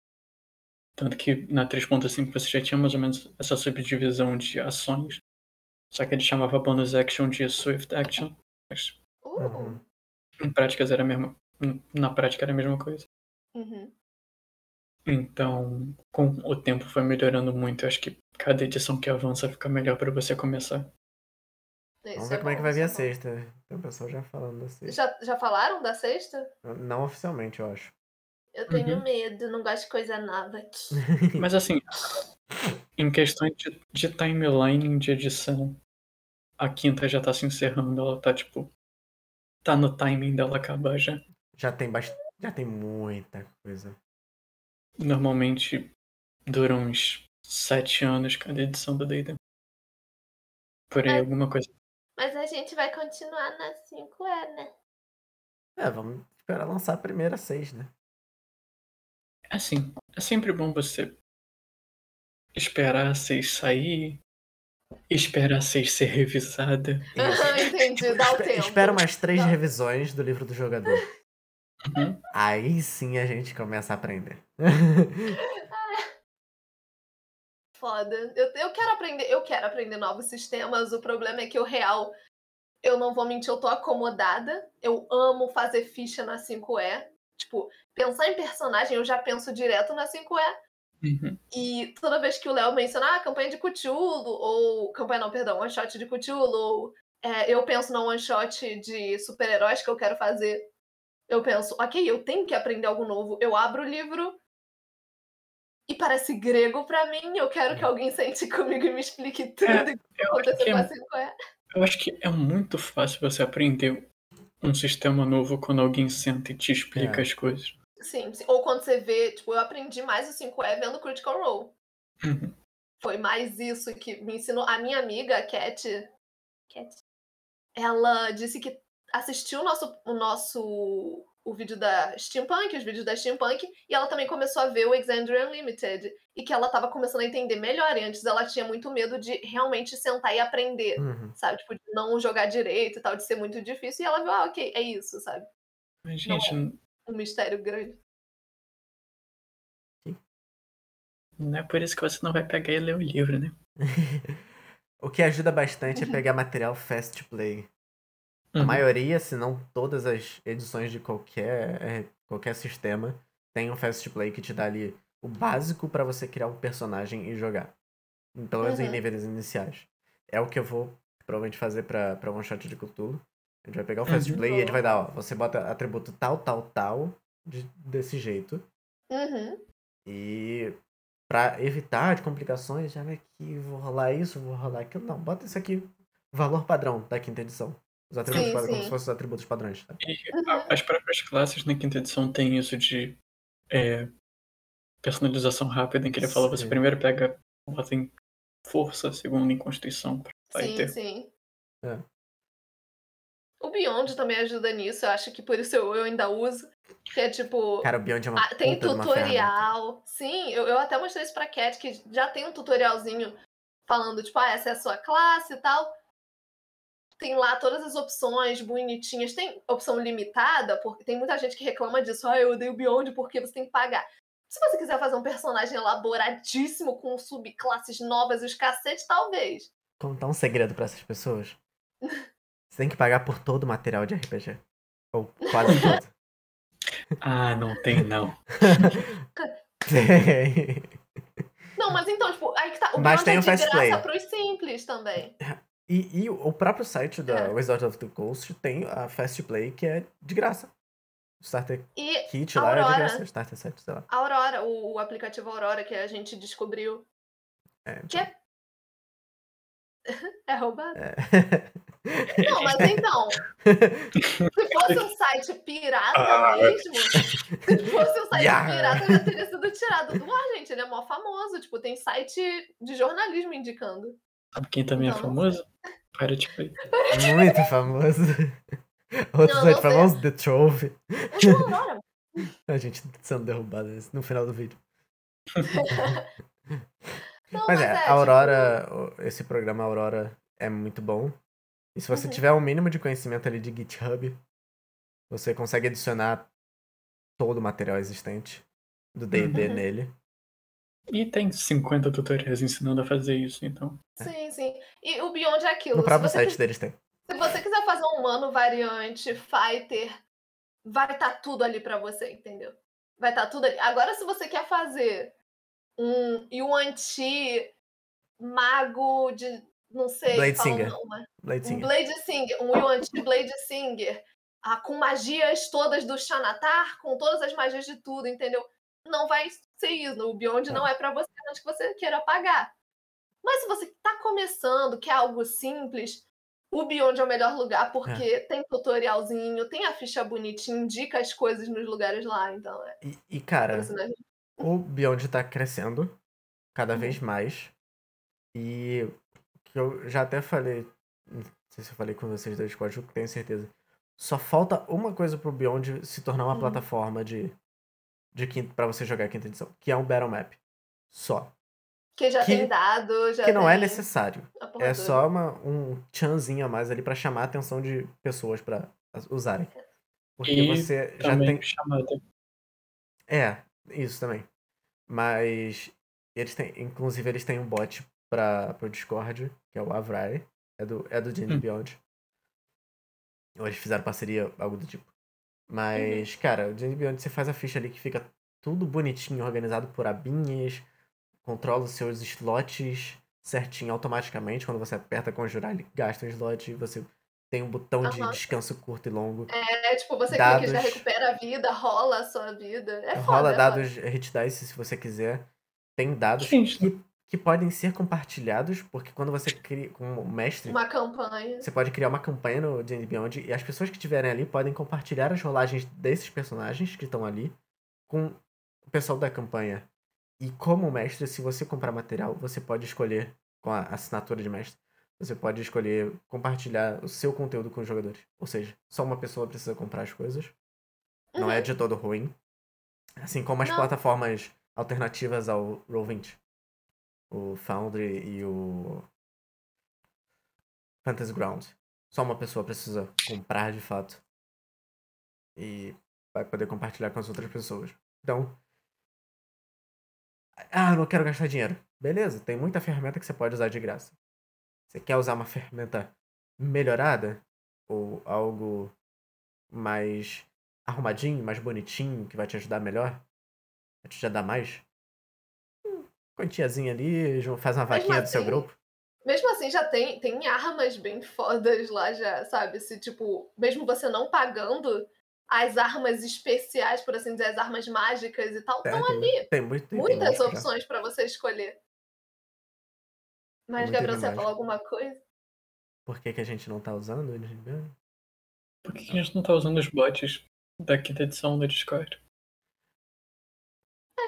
Tanto que na 3.5 você já tinha mais ou menos essa subdivisão de ações. Só que ele chamava bonus action de swift action. Mas uh. em práticas era a mesma. Na prática era a mesma coisa. Uhum. Então, com o tempo foi melhorando muito. Eu acho que cada edição que avança fica melhor para você começar. Isso Vamos ver é como bom, é que vai vir a é sexta. Tem o pessoal já falando da sexta. Já, já falaram da sexta? Não oficialmente, eu acho. Eu tenho uhum. medo, não gosto de coisa nada aqui. Mas assim, em questões de, de timeline de edição, a quinta já tá se encerrando, ela tá tipo. Tá no timing dela acabar já. Já tem bastante. Já tem muita coisa. Normalmente dura uns sete anos cada edição do D&D. Por aí, alguma coisa mas a gente vai continuar na 5E, né? É, vamos esperar lançar a primeira 6, né? Assim, é sempre bom você esperar a 6 sair, esperar a 6 ser revisada. Entendi, dá o tempo. Espera umas três revisões do livro do jogador. Uhum. Aí sim a gente começa a aprender. foda. Eu, eu quero aprender, eu quero aprender novos sistemas. O problema é que o real, eu não vou mentir, eu tô acomodada. Eu amo fazer ficha na 5E. Tipo, pensar em personagem, eu já penso direto na 5E. Uhum. E toda vez que o Léo menciona ah, campanha de Cthulhu, ou. Campanha não, perdão, one shot de Cthulhu, ou é, eu penso no one shot de super-heróis que eu quero fazer. Eu penso, ok, eu tenho que aprender algo novo. Eu abro o livro, e parece grego para mim. Eu quero que é. alguém sente comigo e me explique tudo é, que aconteceu com a 5E. Eu acho que é muito fácil você aprender um sistema novo quando alguém senta e te explica é. as coisas. Sim, sim, ou quando você vê, tipo, eu aprendi mais o 5E vendo Critical Role. Uhum. Foi mais isso que me ensinou. A minha amiga, Cat, Cat ela disse que assistiu o nosso, o nosso o vídeo da Steampunk, os vídeos da Steampunk, e ela também começou a ver o Exandria Unlimited, e que ela estava começando a entender melhor, e antes ela tinha muito medo de realmente sentar e aprender, uhum. sabe? Tipo, de não jogar direito e tal, de ser muito difícil, e ela viu, ah, ok, é isso, sabe? Mas, gente... Não é um mistério grande. Não é por isso que você não vai pegar e ler o livro, né? o que ajuda bastante é pegar material fast play. A uhum. maioria, se não todas as edições de qualquer, é, qualquer sistema, tem um Fast Play que te dá ali o básico para você criar um personagem e jogar. Pelo menos uhum. em níveis iniciais. É o que eu vou provavelmente fazer pra, pra One Shot de Cthulhu. A gente vai pegar o Fast uhum. Play e ele vai dar, ó, você bota atributo tal, tal, tal, de, desse jeito. Uhum. E pra evitar de complicações, já vem aqui, vou rolar isso, vou rolar aquilo. Não, bota isso aqui, valor padrão da quinta edição. Os atributos sim, padrões, como se fossem os atributos padrões. Tá? E uhum. as próprias classes na quinta edição têm isso de é, personalização rápida, em que ele sim. fala, você primeiro pega bota em força, segundo em constituição. Sim, ter. sim. É. O Beyond também ajuda nisso, eu acho que por isso eu, eu ainda uso. Que é tipo. Cara, o Beyond é uma ah, tem tutorial. Sim, eu, eu até mostrei isso pra Cat, que já tem um tutorialzinho falando, tipo, ah, essa é a sua classe e tal. Tem lá todas as opções bonitinhas. Tem opção limitada, porque tem muita gente que reclama disso. Ah, eu odeio Beyond porque você tem que pagar. Se você quiser fazer um personagem elaboradíssimo com subclasses novas e os cacetes, talvez. Contar um segredo pra essas pessoas. Você tem que pagar por todo o material de RPG. Ou quase todo. Ah, não tem não. tem. Não, mas então, tipo, aí que tá. O Mas tem é o de Fast graça Play. pros simples também. E, e o próprio site da É. Wizard of the Coast tem a Fast Play que é de graça. O Starter E Kit lá é de Aurora. graça. Starter Set, sei lá. a Aurora, o, o aplicativo Aurora que a gente descobriu. É, Que é. É roubado? é. Não, mas então. Se fosse um site pirata Ah. mesmo, se fosse um site Yeah. pirata, já teria sido tirado do ar, gente. Ele é mó famoso. Tipo, tem site de jornalismo indicando. Sabe quem também é famoso? Pirate Bay. Muito famoso. Outro Não, site famoso, The Trove. Aurora. A gente sendo derrubado no final do vídeo. Não, Mas é, tipo, a Aurora, o- esse programa Aurora é muito bom. E se você Uhum. tiver um mínimo de conhecimento ali de GitHub, você consegue adicionar todo o material existente do D&D Uhum. nele. E tem 50 tutoriais ensinando a fazer isso, então. Sim, sim. E o Beyond é aquilo. No próprio você site quis- deles tem. Se você quiser fazer um humano variante, fighter, vai estar tudo ali pra você, entendeu? Vai estar tudo ali. Agora, se você quer fazer um Yuan-Ti mago de. Não sei. Blade Singer. Blade Um Singer. Blade Singer. Um Yuan-Ti Blade Singer. Ah, com magias todas do Xanatar, com todas as magias de tudo, entendeu? Não vai ser isso. O Beyond Tá. não é pra você, a menos que você queira pagar. Mas se você tá começando, quer algo simples, o Beyond é o melhor lugar, porque tem tutorialzinho, tem a ficha bonitinha, indica as coisas nos lugares lá, então é. E, e, cara, o Beyond tá crescendo cada Uhum. vez mais. E que eu já até falei, não sei se eu falei com vocês da Discord, eu tenho certeza. Só falta uma coisa pro Beyond se tornar uma Uhum. plataforma de, de quinta, pra você jogar a quinta edição, que é um Battle Map. Só. Que já que- tem dado, já Que não é necessário. É só uma, um chanzinho a mais ali pra chamar a atenção de pessoas pra usarem. Porque E você já tem. chamada. É, isso também. Mas eles têm, inclusive eles têm um bot para pro Discord, que é o Avrai, é do é do D&D Hum. Beyond. Ou eles fizeram parceria, algo do tipo. Mas, cara, o D&D Beyond você faz a ficha ali que fica tudo bonitinho, organizado por abinhas, controla os seus slots certinho automaticamente, quando você aperta conjurar, ele gasta um slot, você tem um botão de Aham. descanso curto e longo. É tipo, você clica e já dados- recupera a vida, rola a sua vida. É foda, Rola é dados hit dice se você quiser. Tem dados Gente, que, que podem ser compartilhados, porque quando você cria como mestre. Uma campanha. você pode criar uma campanha no D&D Beyond e as pessoas que estiverem ali podem compartilhar as rolagens desses personagens que estão ali com o pessoal da campanha. E como mestre, se você comprar material, você pode escolher com a assinatura de mestre, você pode escolher compartilhar o seu conteúdo com os jogadores. Ou seja, só uma pessoa precisa comprar as coisas. Não é de todo ruim. Assim como as Não. plataformas alternativas ao Roll20. O Foundry e o Fantasy Ground. Só uma pessoa precisa comprar de fato. E vai poder compartilhar com as outras pessoas. Então. Ah, não quero gastar dinheiro. Beleza, tem muita ferramenta que você pode usar de graça. Você quer usar uma ferramenta melhorada? Ou algo mais arrumadinho, mais bonitinho, que vai te ajudar melhor? Vai te ajudar mais? Quantiazinha ali, faz uma vaquinha do seu assim, grupo. Mesmo assim, já tem, tem armas bem fodas lá, já, sabe? Se, tipo, mesmo você não pagando, as armas especiais, por assim dizer, as armas mágicas e tal, É, estão tem, ali. tem muito, tem Muitas já. opções pra você escolher. Mas, Gabriel, você falar alguma coisa? Por que, que a gente não tá usando? ele? por que a gente não tá usando os bots da quinta edição do Discord?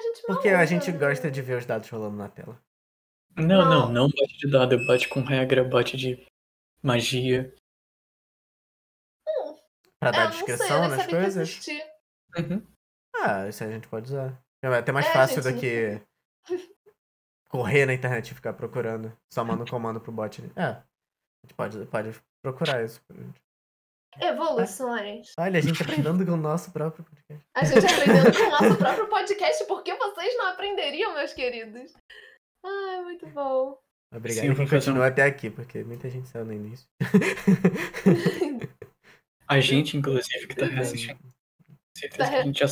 Gente não Porque a gente né? gosta de ver os dados rolando na tela. Não, não, Não. não bot de dado, é bot com regra, bot de magia. Pra É, dar sei, eu descrição nas coisas? Uhum. Ah, isso a gente pode usar. É até mais É, fácil gente, do que correr na internet e ficar procurando. Só manda um comando pro bot. É. A gente pode, pode procurar isso. Evoluções. Olha, a gente aprendendo com o nosso próprio podcast. A gente aprendendo com o nosso próprio podcast, por que vocês não aprenderiam, meus queridos? Ai, muito bom. Obrigado Sim, quem até aqui, porque muita gente saiu no início. A gente, inclusive, que tá Uhum. reassistindo. Certeza que a gente já.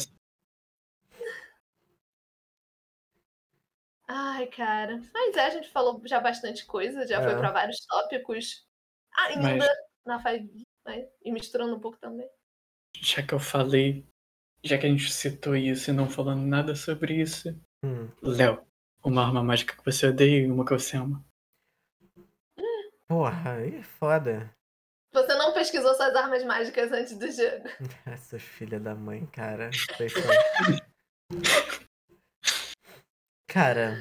Ai, cara. Mas é, a gente falou já bastante coisa, já foi É. pra vários tópicos. Ainda Mas- na 5 né? E misturando um pouco também. Já que eu falei, já que a gente citou isso e não falando nada sobre isso, Hum. Léo, uma arma mágica que você odeia e uma que você ama. Porra, aí é foda. Você não pesquisou suas armas mágicas antes do jogo. Essas filhas da mãe, cara. Cara.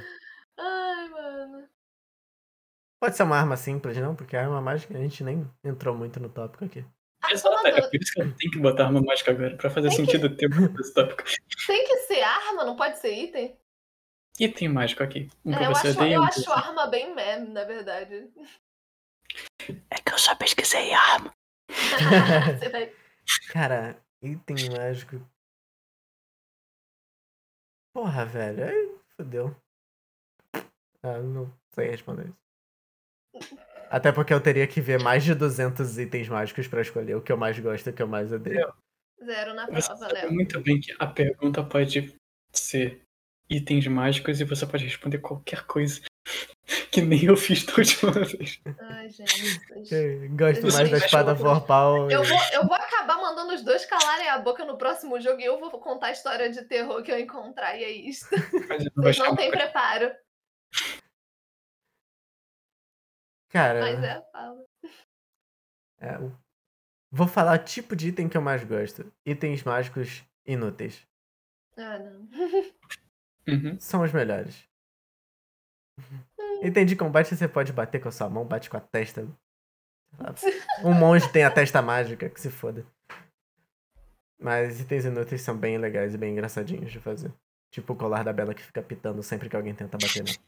Pode ser uma arma simples, não? Porque a arma mágica a gente nem entrou muito no tópico aqui. Ah, Exato, é dúvida. por isso que eu tenho que botar arma mágica agora, pra fazer Tem que- sentido ter esse tópico. Tem que ser arma, não pode ser item? Item mágico aqui. Um que É, eu acho, eu um acho que- arma bem meme, na verdade. É que eu só pesquisei arma. Cara, item mágico. Porra, velho. Aí fodeu. Ah, não sei responder isso. Até porque eu teria que ver mais de 200 itens mágicos pra escolher o que eu mais gosto e o que eu mais odeio. Zero na Você prova, sabe Léo. muito bem que a pergunta pode ser itens mágicos e você pode responder qualquer coisa. Que nem eu fiz da última vez. Ai, gente. Eu Gosto Você mais da espada vorpal. Eu e- vou, eu vou acabar mandando os dois calarem a boca no próximo jogo e eu vou contar a história de terror que eu encontrar. E é isso. Mas eu não vou Vocês não têm pra- preparo. Cara, Mas é, fala. é, o- vou falar o tipo de item que eu mais gosto. Itens mágicos inúteis. Ah, não. Uhum. São os melhores. Item de combate você pode bater com a sua mão, bate com a testa. Um monge tem a testa mágica, que se foda. Mas itens inúteis são bem legais e bem engraçadinhos de fazer. Tipo o colar da Bela que fica pitando sempre que alguém tenta bater nele.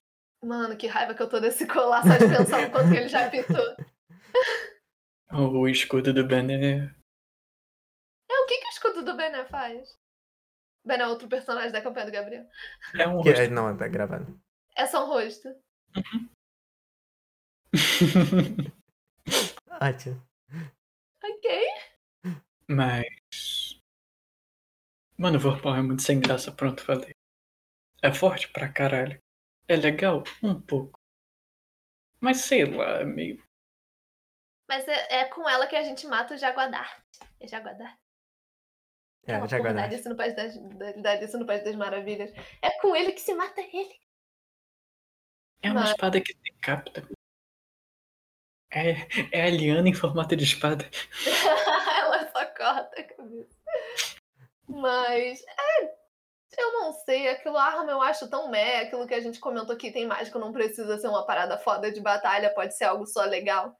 Mano, que raiva que eu tô desse colar só de pensar o quanto que ele já pitou. O escudo do Banner É, o que, que o escudo do Bené faz? Bené é outro personagem da campanha do Gabriel. é um Que, rosto. é, não, tá gravado. É só um rosto. Ótimo. Ok. Mas. Mano, o Vorpal é muito sem graça, pronto, falei. É forte pra caralho. É legal? Um pouco. Mas sei lá, é meio. Mas é, é com ela que a gente mata o Jaguadar. É Jaguadar? É, porra, dá guardei. disso no País das, dá- dá disso no País das Maravilhas. É com ele que se mata ele. É uma Mas- espada que decapita. É, é a liana em formato de espada. ela só corta a cabeça. Mas, é, eu não sei, aquilo arma eu acho tão meh, aquilo que a gente comentou aqui tem mágico, não precisa ser uma parada foda de batalha, pode ser algo só legal.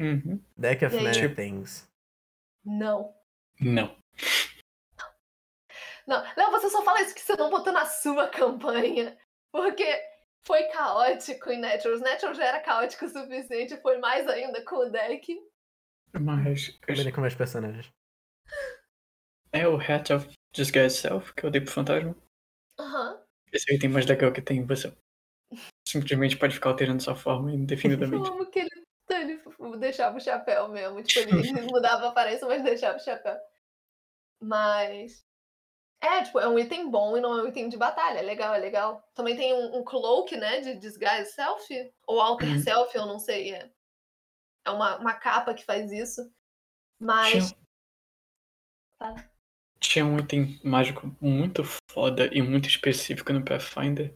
Uhum. Deck of? Many Tipo- Things. Não. Não. Não, não, você só fala isso que você não botou na sua campanha. Porque foi caótico em Naturals. Naturals já era caótico o suficiente, foi mais ainda com o deck. Mas. Combina com meus personagens. É o Hat of Disguise Self que eu dei pro fantasma. Aham. Esse é o item mais legal que tem. Você simplesmente pode ficar alterando sua forma Eu indefinidamente. amo que ele, ele deixava o chapéu mesmo. Tipo, ele mudava a aparência, mas deixava o chapéu. Mas. É, tipo, é um item bom e não é um item de batalha. É legal, é legal. Também tem um, um cloak, né? De disguise self. Ou alter Uhum. self, eu não sei. É, é uma, uma capa que faz isso. Mas. Fala. Tinha um item mágico muito foda e muito específico no Pathfinder.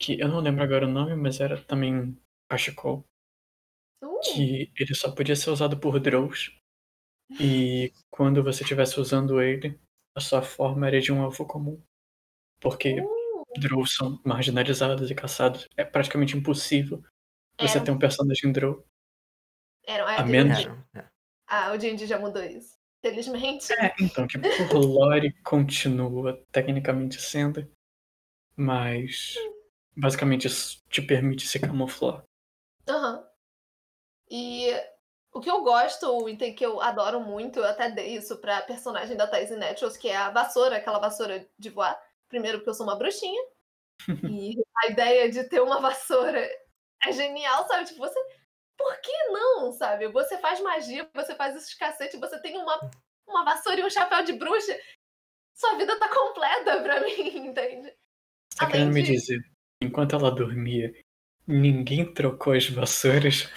Que eu não lembro agora o nome, mas era também cachecol. Uh, que ele só podia ser usado por Drows. E quando você estivesse usando ele, a sua forma era de um elfo comum. Porque uh, Drows são marginalizados e caçados. É praticamente impossível você É. ter um personagem Drow. era, é, a menos- um- é. Ah, o D&D já mudou isso. Felizmente. É, então, tipo, por lore continua tecnicamente sendo, mas basicamente isso te permite se camuflar. Aham. E o que eu gosto, o item que eu adoro muito, eu até dei isso pra personagem da Thais Naturals, que é a vassoura, aquela vassoura de voar. Primeiro porque eu sou uma bruxinha. e a ideia de ter uma vassoura é genial, sabe? Tipo, você. Por que não, sabe? Você faz magia, você faz esses cacetes, você tem uma, uma vassoura e um chapéu de bruxa. Sua vida tá completa pra mim, entende? Você tá querendo me de- dizer, enquanto ela dormia, ninguém trocou as vassouras?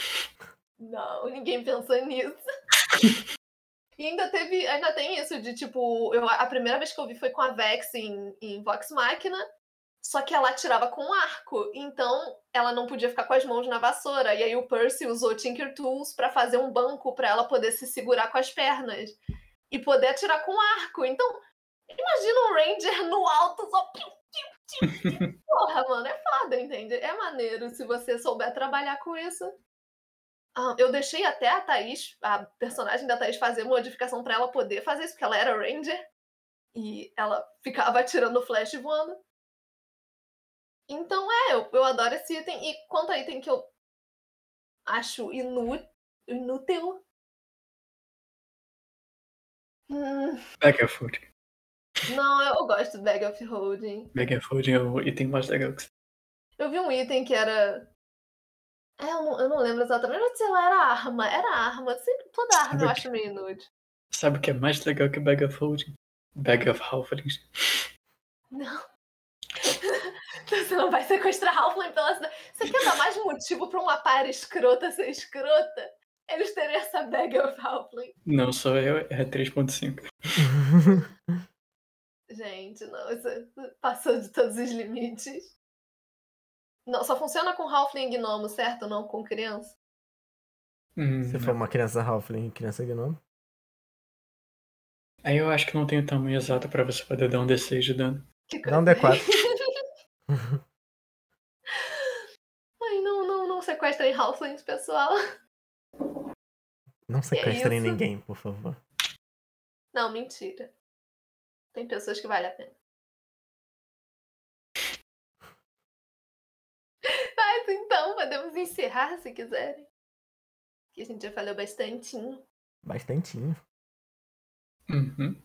Não, ninguém pensou nisso. E ainda teve, ainda tem isso de tipo, eu, a primeira vez que eu vi foi com a Vex em, em Vox Machina, só que ela atirava com um arco, então ela não podia ficar com as mãos na vassoura. E aí o Percy usou Tinker Tools pra fazer um banco pra ela poder se segurar com as pernas e poder atirar com arco. Então, imagina um Ranger no alto só. Porra, mano, é foda, entende? É maneiro se você souber trabalhar com isso. Ah, eu deixei até a Thaís, a personagem da Thaís, fazer modificação pra ela poder fazer isso, porque ela era Ranger. E ela ficava atirando flash e voando. Então é, eu, eu adoro esse item. E quanto a item que eu acho inú inútil. Hum, Bag of Holding. não, eu gosto do Bag of Holding. Bag of Holding é o item mais legal que Eu vi um item que era. É, eu não, eu não lembro exatamente. Não sei lá, era arma. Era arma. Sempre, toda arma eu Sabe acho meio inútil. Sabe o que é mais legal que Bag of Holding? Bag of Halflings. Não. Você não vai sequestrar Halfling pela cidade. Você quer dar mais motivo pra uma para escrota ser escrota? Eles terem essa bag of Halfling. Não sou eu, é 3.5. Gente, não, isso passou de todos os limites. Não, só funciona com Halfling e Gnomo, certo? Não com criança. Hum, Se não. for uma criança Halfling e criança Gnome. Aí eu acho que não tem o tamanho exato pra você poder dar um D6 de dano. Dá um coisa. D4. Ai, não, não, não sequestrem Halflings, pessoal. Não sequestrem isso? ninguém, por favor. Não, mentira. Tem pessoas que vale a pena. Mas então, podemos encerrar se quiserem. Que a gente já falou bastante. Bastantinho. Uhum.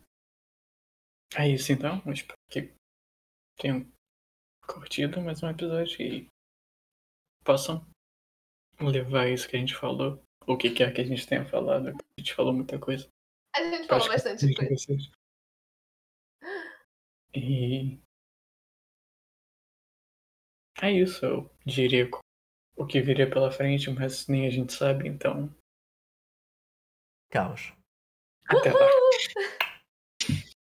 É isso então. Eu espero que tenham curtido mais um episódio e possam levar isso que a gente falou, o que quer que a gente tenha falado. A gente falou muita coisa. A gente falou acho bastante coisa. vocês. E é isso, eu diria o que viria pela frente, mas nem a gente sabe, então Caos. até lá.